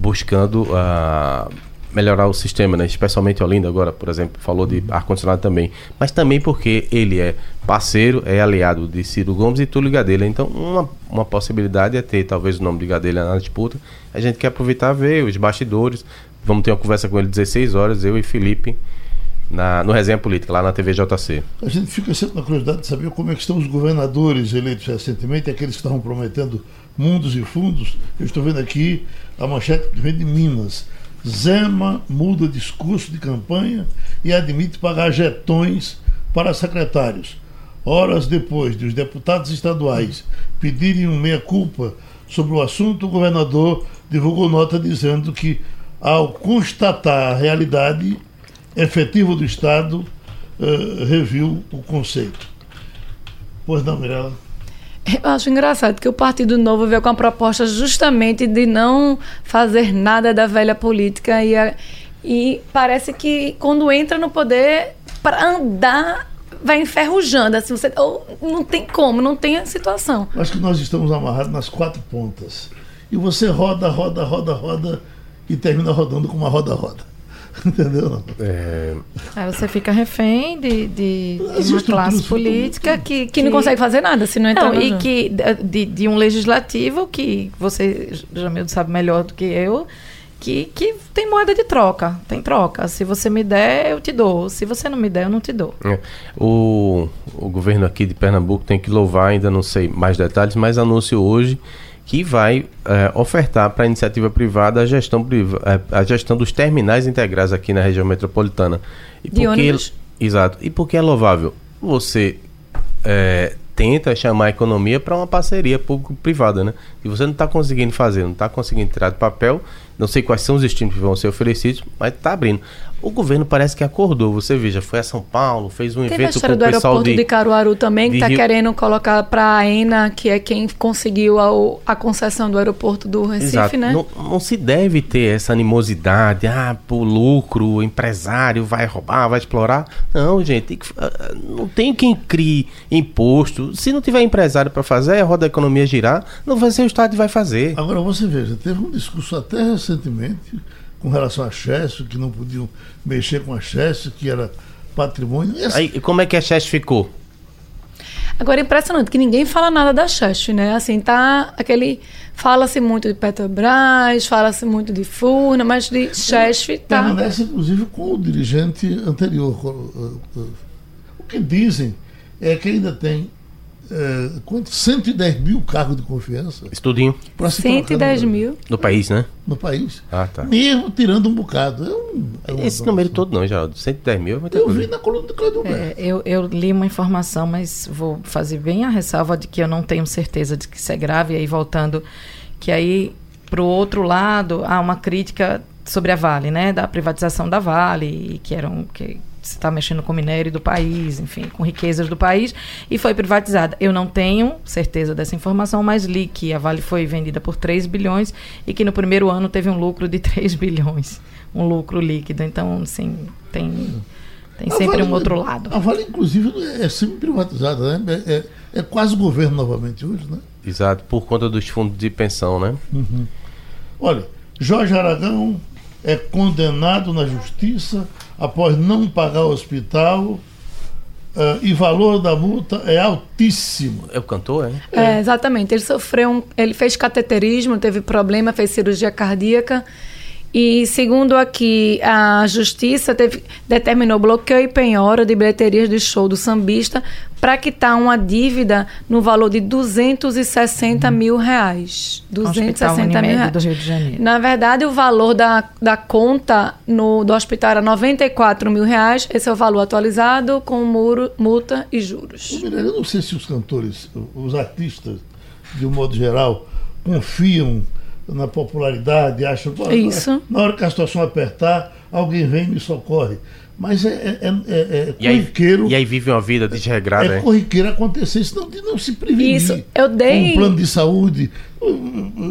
Speaker 3: buscando uh, melhorar o sistema, né? especialmente Olinda agora, por exemplo, falou de ar-condicionado também, mas também porque ele é parceiro, é aliado de Ciro Gomes e Túlio Gadelha, então uma, uma possibilidade é ter talvez o nome de Gadelha na disputa, a gente quer aproveitar ver os bastidores, vamos ter uma conversa com ele 16 horas, eu e Felipe, na, no Resenha Política, lá na TV JC.
Speaker 2: A gente fica sempre na curiosidade de saber como é que estão os governadores eleitos recentemente, aqueles que estavam prometendo mundos e fundos. Eu estou vendo aqui a manchete que vem de Minas. Zema muda discurso de campanha e admite pagar jetões para secretários. Horas depois de os deputados estaduais pedirem um meia-culpa sobre o assunto, o governador divulgou nota dizendo que, ao constatar a realidade efetiva do Estado, uh, reviu o conceito. Pois não, Mirella?
Speaker 5: Eu acho engraçado que o Partido Novo veio com a proposta justamente de não fazer nada da velha política e, a, e parece que quando entra no poder para andar vai enferrujando assim você ou não tem como não tem a situação
Speaker 2: acho que nós estamos amarrados nas quatro pontas e você roda roda roda roda e termina rodando com uma roda roda (laughs) Entendeu?
Speaker 4: É... Aí você fica refém de, de, de uma classe política que,
Speaker 5: que, que, não consegue fazer nada se não entrar
Speaker 4: não, E que, de, de um legislativo que você, Jamil, sabe melhor do que eu, que, que tem moeda de troca. Tem troca. Se você me der, eu te dou. Se você não me der, eu não te dou.
Speaker 3: É. O, o governo aqui de Pernambuco tem que louvar, ainda não sei mais detalhes, mas anúncio hoje que vai é, ofertar para a iniciativa privada a gestão, é, a gestão dos terminais integrados aqui na região metropolitana.
Speaker 5: E De porque, ônibus?
Speaker 3: Exato. E por que é louvável? Você é, tenta chamar a economia para uma parceria público-privada, né? E você não está conseguindo fazer, não está conseguindo tirar do papel, não sei quais são os estímulos que vão ser oferecidos, mas está abrindo. O governo parece que acordou. Você veja, foi a São Paulo, fez um Teve evento com o
Speaker 5: do
Speaker 3: pessoal
Speaker 5: de, de Caruaru também, que está querendo colocar para a ENA, que é quem conseguiu a, a concessão do aeroporto do Recife,
Speaker 3: Exato.
Speaker 5: né?
Speaker 3: Não, não, se deve ter essa animosidade, ah, por lucro, o empresário vai roubar, vai explorar. Não, gente, tem que, ah, não tem quem crie imposto. Se não tiver empresário para fazer, a roda da economia girar, não vai ser o Estado que vai fazer.
Speaker 2: Agora você veja, teve um discurso até recentemente com relação a Chester, que não podiam mexer com a Chester, que era patrimônio.
Speaker 3: Essa... Aí, como é que a Chester ficou?
Speaker 5: Agora é impressionante que ninguém fala nada da Chester, né? Assim, tá aquele fala-se muito de Petrobras, fala-se muito de Furna, mas de Chester tá
Speaker 2: Permanece inclusive com o dirigente anterior. O que dizem é que ainda tem é, quanto? 110 mil cargos de confiança.
Speaker 3: Estudinho.
Speaker 5: 110 mil.
Speaker 3: No país, né?
Speaker 2: No país.
Speaker 3: Ah, tá.
Speaker 2: Mesmo tirando um bocado. É um,
Speaker 3: é Esse número todo não, Geraldo. 110 mil é
Speaker 2: Eu vi na coluna do Cláudio
Speaker 4: é, eu, eu li uma informação, mas vou fazer bem a ressalva de que eu não tenho certeza de que isso é grave. E aí, voltando, que aí, para o outro lado, há uma crítica sobre a Vale, né? Da privatização da Vale, que eram... Que, está mexendo com o minério do país, enfim, com riquezas do país, e foi privatizada. Eu não tenho certeza dessa informação, mas li que a Vale foi vendida por 3 bilhões e que no primeiro ano teve um lucro de (laughs) 3 bilhões, um lucro líquido. Então, assim, tem, tem sempre vale, um outro lado.
Speaker 2: A Vale, inclusive, é semi-privatizada, né? É, é, é, quase governo novamente hoje, né?
Speaker 3: Exato, por conta dos fundos de pensão, né?
Speaker 2: Uhum. Olha, Jorge Aragão é condenado na justiça após não pagar o hospital. Uh, e valor da multa é altíssimo.
Speaker 3: É o cantor,
Speaker 5: é? É, exatamente. Ele sofreu um, ele fez cateterismo, teve problema, fez cirurgia cardíaca e segundo aqui, a justiça teve, determinou bloqueio e penhora de bilheterias de show do sambista para quitar uma dívida no valor de 260 mil reais. 260 mil reais.
Speaker 4: Do Rio de Janeiro.
Speaker 5: Na verdade, o valor da, da conta no, do hospital era 94 mil reais. Esse é o valor atualizado com muro, multa e juros.
Speaker 2: Eu não sei se os cantores, os artistas, de um modo geral, confiam na popularidade, acham
Speaker 5: Isso.
Speaker 2: na hora que a situação apertar, alguém vem e me socorre. Mas é, é, é, é corriqueiro.
Speaker 3: E aí, e aí vive uma vida desregrada.
Speaker 2: É, é corriqueiro acontecer isso, não, de não se prevenir.
Speaker 5: Isso, eu dei.
Speaker 2: Um plano de saúde.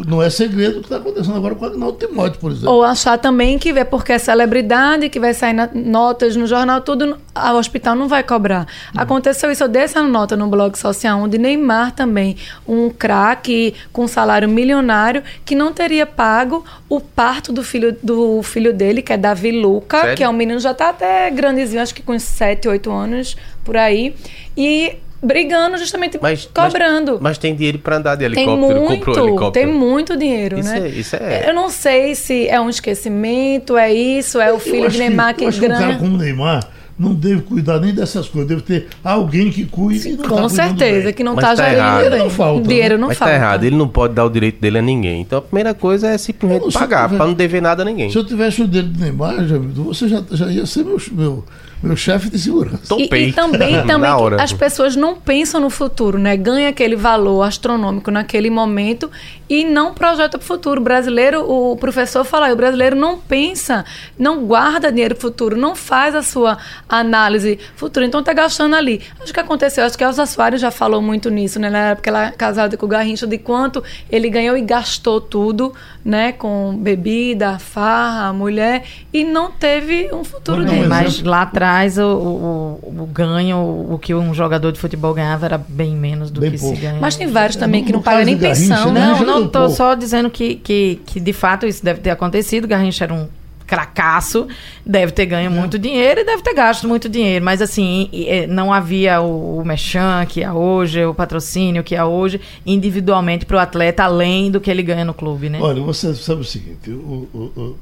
Speaker 2: Não é segredo o que está acontecendo agora com o Agnaldo Timóteo, por exemplo.
Speaker 5: Ou achar também que é porque é celebridade, que vai sair na, notas no jornal, tudo, o hospital não vai cobrar. Hum. Aconteceu isso, eu dei essa nota no blog social, onde Neymar também, um craque com salário milionário, que não teria pago o parto do filho, do filho dele, que é Davi Luca, Sério? que é um menino já está até grandezinho, acho que com 7, 8 anos, por aí. E brigando justamente mas, cobrando.
Speaker 3: Mas, mas, tem dinheiro para andar de helicóptero,
Speaker 5: tem muito, comprou
Speaker 3: helicóptero.
Speaker 5: Tem muito dinheiro,
Speaker 3: isso
Speaker 5: né?
Speaker 3: É, isso é...
Speaker 5: Eu não sei se é um esquecimento, é isso, é o filho de Neymar que,
Speaker 2: que, eu acho que um cara como Neymar não deve cuidar nem dessas coisas, deve ter alguém que cuide. e não tá
Speaker 5: Com
Speaker 2: cuidando
Speaker 5: certeza,
Speaker 2: bem.
Speaker 5: que não está
Speaker 3: tá
Speaker 5: gerindo bem.
Speaker 2: Não falta?
Speaker 5: Dinheiro não
Speaker 3: Mas
Speaker 5: falta.
Speaker 3: tá errado, ele não pode dar o direito dele a ninguém. Então a primeira coisa é simplesmente pagar, pra não dever nada a ninguém.
Speaker 2: Se eu tivesse o dedo do Neymar, já, você já, já ia ser meu, meu, meu chefe de segurança.
Speaker 5: E,
Speaker 3: Topei.
Speaker 5: e também, (laughs) também
Speaker 3: hora.
Speaker 5: as pessoas não pensam no futuro, né? Ganha aquele valor astronômico naquele momento e não projeta para o futuro. O brasileiro, o professor fala, aí, o brasileiro não pensa, não guarda dinheiro para o futuro, não faz a sua análise futura. Então tá gastando ali. Acho que aconteceu, acho que a Elza Soares já falou muito nisso, né? Na época ela é casada com o Garrincha, de quanto ele ganhou e gastou tudo, né? Com bebida, farra, mulher, e não teve um futuro dele.
Speaker 4: Mas lá atrás o, o, o ganho, o que um jogador de futebol ganhava era bem menos do
Speaker 2: Bem
Speaker 4: que
Speaker 2: pouco.
Speaker 4: se ganha.
Speaker 5: Mas tem vários também
Speaker 2: No-
Speaker 5: que não pagam nem
Speaker 2: Garrincha,
Speaker 5: pensão,
Speaker 2: né?
Speaker 4: Não, não,
Speaker 2: pouco.
Speaker 4: só dizendo que, que, que de fato isso deve ter acontecido. Garrincha era um cracaço, deve ter ganho muito dinheiro e deve ter gasto muito dinheiro. Mas assim, não havia o, o mechan que há hoje, o patrocínio que há hoje, individualmente para o atleta, além do que ele ganha no clube, né?
Speaker 2: Olha, você sabe o seguinte, o, o-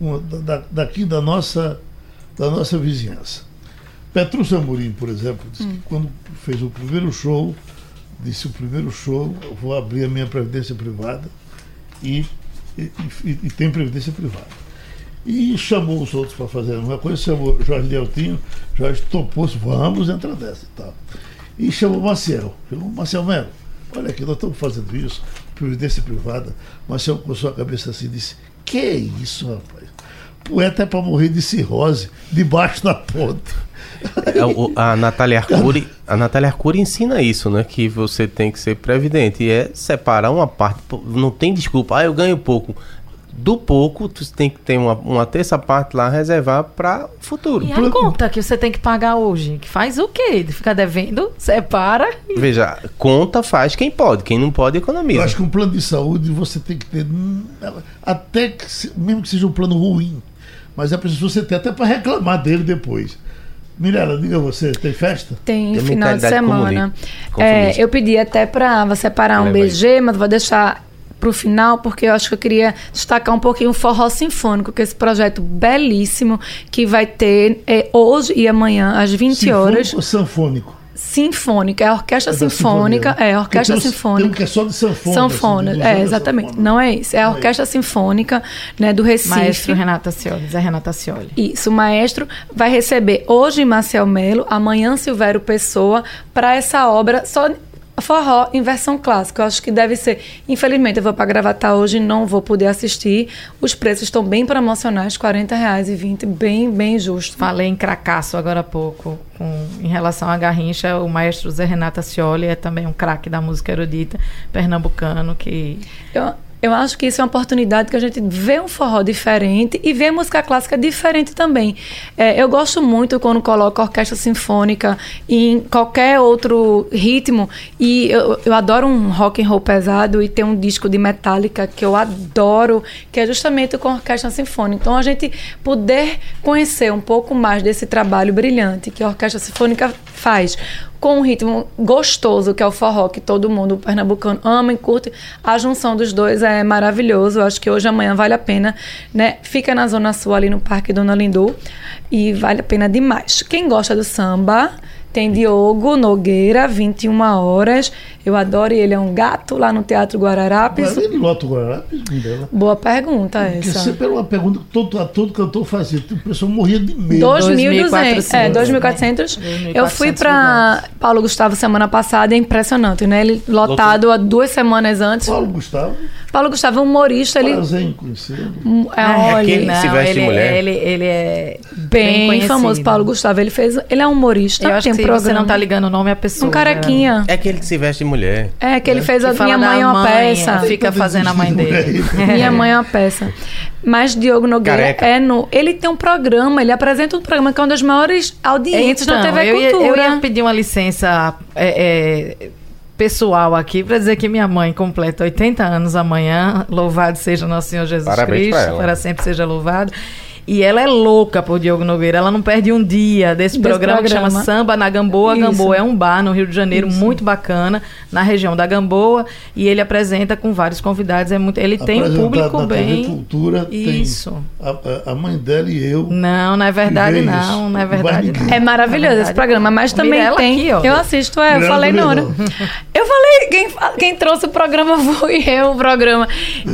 Speaker 2: o- daqui da nossa, da nossa vizinhança. Petrúcio Amorim, por exemplo, disse que quando fez o primeiro show, disse o primeiro show, eu vou abrir a minha previdência privada e, e, e- e tem previdência privada. E chamou os outros para fazer a mesma coisa, chamou Jorge Deltinho, Jorge topou, vamos entrar nessa e tal. E chamou Maciel, falou, Maciel Melo, olha aqui, nós estamos fazendo isso, previdência privada. Maciel coçou a cabeça assim disse, que isso, rapaz? Poeta é para morrer de cirrose, debaixo da ponta.
Speaker 3: É, o- A Natália Arcuri, a Natália Arcuri ensina isso, né? Que você tem que ser previdente. E é separar uma parte. Não tem desculpa. Ah, eu ganho pouco. Do pouco, tu tem que ter uma, uma terça parte lá reservar para o futuro.
Speaker 4: E a conta que você tem que pagar hoje? Que faz o quê? De ficar devendo, separa e
Speaker 3: Veja, conta faz quem pode, quem não pode
Speaker 2: Eu
Speaker 3: economiza.
Speaker 2: acho que um plano de saúde você tem que ter, hum, até que, mesmo que seja um plano ruim, mas é preciso você ter até para reclamar dele depois. Mirela, diga você, tem festa?
Speaker 5: Tem
Speaker 3: Tem
Speaker 5: final de semana. É, eu pedi até para separar um
Speaker 3: Leva aí.
Speaker 5: BG, mas vou deixar pro final, porque eu acho que eu queria destacar um pouquinho o Forró Sinfônico, que é esse projeto belíssimo que vai ter é, hoje e amanhã, às 20
Speaker 2: Sinfônico
Speaker 5: horas.
Speaker 2: ou sanfônico?
Speaker 5: Sinfônica, é a Orquestra
Speaker 2: É
Speaker 5: Sinfônica,
Speaker 2: sinfonia.
Speaker 5: é a Orquestra
Speaker 2: tem um-
Speaker 5: Sinfônica.
Speaker 2: Tem um que é só de sanfona.
Speaker 5: Sanfona,
Speaker 2: assim,
Speaker 5: é, exatamente.
Speaker 2: sanfona.
Speaker 5: Não é isso. É a
Speaker 2: é
Speaker 5: Orquestra Sinfônica né, do Recife.
Speaker 4: Maestro Renata Cioli, Zé Renata Cioli.
Speaker 5: Isso, o maestro vai receber hoje Marcel Melo, amanhã Silvério Pessoa, para essa obra só forró em versão clássica. Eu acho que deve ser. Infelizmente, eu vou para Gravatar hoje e não vou poder assistir. Os preços estão bem promocionais, 40 reais e 20, bem, bem justo.
Speaker 4: Falei em cracaço agora há pouco. Com, em relação a Garrincha, o maestro Zé Renata Cioli é também um craque da música erudita, pernambucano, que
Speaker 5: Eu, eu acho que isso é uma oportunidade que a gente vê um forró diferente e vê música clássica diferente também. É, eu gosto muito quando coloca orquestra sinfônica em qualquer outro ritmo e eu, eu adoro um rock and roll pesado e tem um disco de Metallica que eu adoro, que é justamente com orquestra sinfônica. Então a gente poder conhecer um pouco mais desse trabalho brilhante que a orquestra sinfônica faz com um ritmo gostoso, que é o forró, que todo mundo pernambucano ama e curte. A junção dos dois é maravilhoso. Acho que hoje amanhã vale a pena, né? Fica na Zona Sul, ali no Parque Dona Lindu, e vale a pena demais. Quem gosta do samba, tem Diogo Nogueira, 21 horas. Eu adoro, e ele é um gato lá no Teatro Guararapes.
Speaker 2: Mas ele lota o Guararapes, Mirela.
Speaker 5: Boa pergunta
Speaker 2: Porque
Speaker 5: essa.
Speaker 2: sempre era uma pergunta que todo, todo cantor fazia. O pessoal morria de medo.
Speaker 5: 2.200, é, 2.400.
Speaker 4: 2.400
Speaker 5: Eu fui para Paulo Gustavo semana passada, é impressionante, né? Ele lotado há duas semanas antes.
Speaker 2: Paulo Gustavo,
Speaker 5: Paulo Gustavo é um humorista, ele
Speaker 2: prazer em conhecê-lo.
Speaker 5: é,
Speaker 3: é
Speaker 5: olha,
Speaker 3: aquele- se veste
Speaker 4: ele,
Speaker 3: de mulher.
Speaker 4: Ele, ele é
Speaker 5: bem,
Speaker 4: conhecido.
Speaker 5: famoso Paulo Gustavo. Ele fez, ele é um humorista,
Speaker 4: Eu acho
Speaker 5: tem
Speaker 4: que
Speaker 5: programa.
Speaker 4: você não tá ligando o nome à pessoa.
Speaker 5: um carequinha.
Speaker 3: É aquele que se veste de mulher.
Speaker 5: É, que ele fez a
Speaker 4: Que fala
Speaker 5: Minha Mãe é uma
Speaker 4: mãe,
Speaker 5: peça.
Speaker 4: Fica fazendo a mãe dele. (laughs)
Speaker 5: Minha Mãe é uma peça. Mas Diogo Nogueira
Speaker 3: Careca.
Speaker 5: é no. Ele tem um programa, ele apresenta um programa que é uma das maiores audiências da TV
Speaker 4: Então, eu ia,
Speaker 5: Cultura.
Speaker 4: eu ia pedir uma licença é, é, pessoal aqui para dizer que minha mãe completa 80 anos amanhã. Louvado seja nosso Senhor Jesus
Speaker 3: Parabéns
Speaker 4: Cristo, para sempre seja louvado. E ela é louca por Diogo Nogueira. Ela não perde um dia desse,
Speaker 5: Desse
Speaker 4: programa, que
Speaker 5: programa.
Speaker 4: chama Samba na Gamboa.
Speaker 5: Isso.
Speaker 4: Gamboa é um bar no Rio de Janeiro muito bacana, na região da Gamboa. E ele apresenta com vários convidados. É muito, ele tem um público
Speaker 2: na TV
Speaker 4: bem.
Speaker 2: Cultura
Speaker 4: Isso.
Speaker 2: tem a, a- mãe dela e eu.
Speaker 4: Não, não é verdade, não.
Speaker 2: isso.
Speaker 4: Não é verdade. não.
Speaker 5: É maravilhoso esse programa, mas também
Speaker 4: Mirella
Speaker 5: tem.
Speaker 4: aqui, ó.
Speaker 5: eu assisto, é, eu falei na hora. Eu falei, quem, quem trouxe o programa (laughs) foi eu, o programa.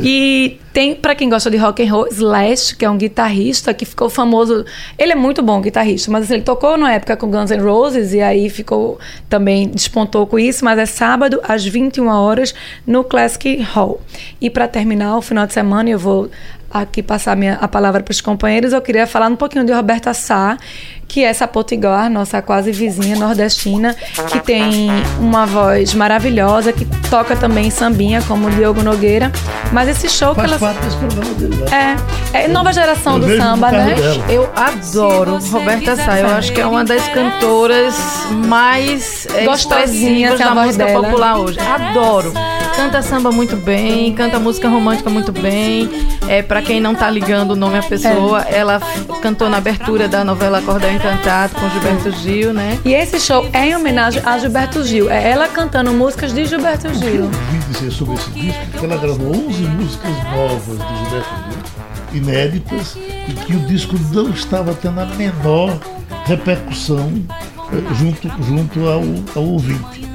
Speaker 5: E tem, pra quem gosta de rock and roll, Slash, que é um guitarrista que ficou famoso. Ele é muito bom guitarrista, mas assim, ele tocou na época com Guns N' Roses e aí ficou também despontou com isso, mas é sábado às 21 horas no Classic Hall. E pra terminar o final de semana, eu vou aqui passar minha, a palavra para os companheiros, eu queria falar um pouquinho de Roberta Sá, que é essa potiguar, nossa quase vizinha nordestina, que tem uma voz maravilhosa, que toca também sambinha, como o Diogo Nogueira. Mas esse show que
Speaker 2: Faz
Speaker 5: ela.
Speaker 2: parte desse programa dele. né?
Speaker 5: É, é nova geração
Speaker 2: Eu
Speaker 5: do samba, né?
Speaker 2: dela.
Speaker 4: Eu adoro Roberta Sá. Eu acho que é uma das cantoras mais
Speaker 5: Gostosinha,
Speaker 4: expressivas
Speaker 5: tem a
Speaker 4: da
Speaker 5: voz
Speaker 4: música
Speaker 5: dela.
Speaker 4: popular hoje. Adoro. Canta samba muito bem, canta música romântica muito bem. É, para quem não tá ligando o nome à pessoa,
Speaker 5: É.
Speaker 4: ela cantou na abertura da novela Cordel Encantado com Gilberto Gil, né?
Speaker 5: E esse show é em homenagem a Gilberto Gil. É ela cantando músicas de Gilberto
Speaker 2: Eu
Speaker 5: Gil.
Speaker 2: ouvi dizer sobre esse disco que ela gravou 11 músicas novas do Gilberto Gil, inéditas, e que o disco não estava tendo a menor repercussão eh, junto, junto ao, ao ouvinte.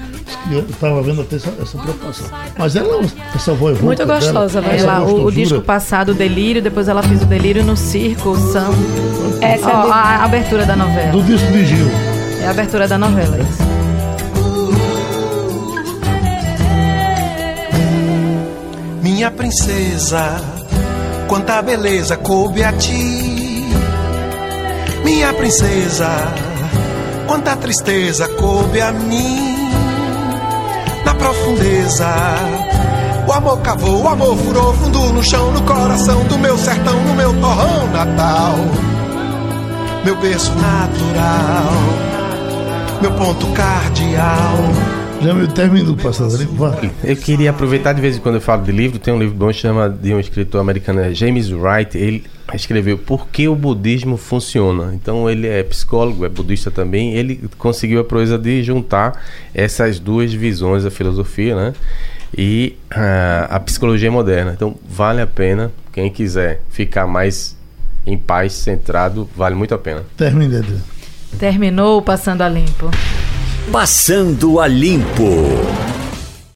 Speaker 2: Eu estava vendo até essa, essa preocupação. Mas ela, essa voz
Speaker 5: Muito
Speaker 2: dela,
Speaker 5: gostosa, vai
Speaker 2: essa
Speaker 4: Ela, o, o disco passado, Delírio, depois ela fez o Delírio no Circo, o samba.
Speaker 5: Essa é de-
Speaker 4: a abertura da novela.
Speaker 2: do disco de Gil.
Speaker 4: É a abertura da novela, isso.
Speaker 9: Minha princesa, quanta beleza coube a ti. Minha princesa, quanta tristeza coube a mim. Profundeza, o amor cavou, o amor furou fundo no chão, no coração do meu sertão, no meu torrão natal. Meu berço natural, meu ponto cardeal.
Speaker 2: Já me termino do passado ali. vai.
Speaker 3: Eu queria aproveitar de vez em quando eu falo de livro. Tem um livro bom que chama de um escritor americano, é James Wright. Ele escreveu Por que o budismo funciona. Então ele é psicólogo, é budista também. Ele conseguiu a proeza de juntar essas duas visões da filosofia, né? E ah, a psicologia moderna. Então vale a pena. Quem quiser ficar mais em paz, centrado, vale muito a pena.
Speaker 2: Termine, Adriano.
Speaker 4: Terminou o Passando a Limpo.
Speaker 1: Passando a Limpo.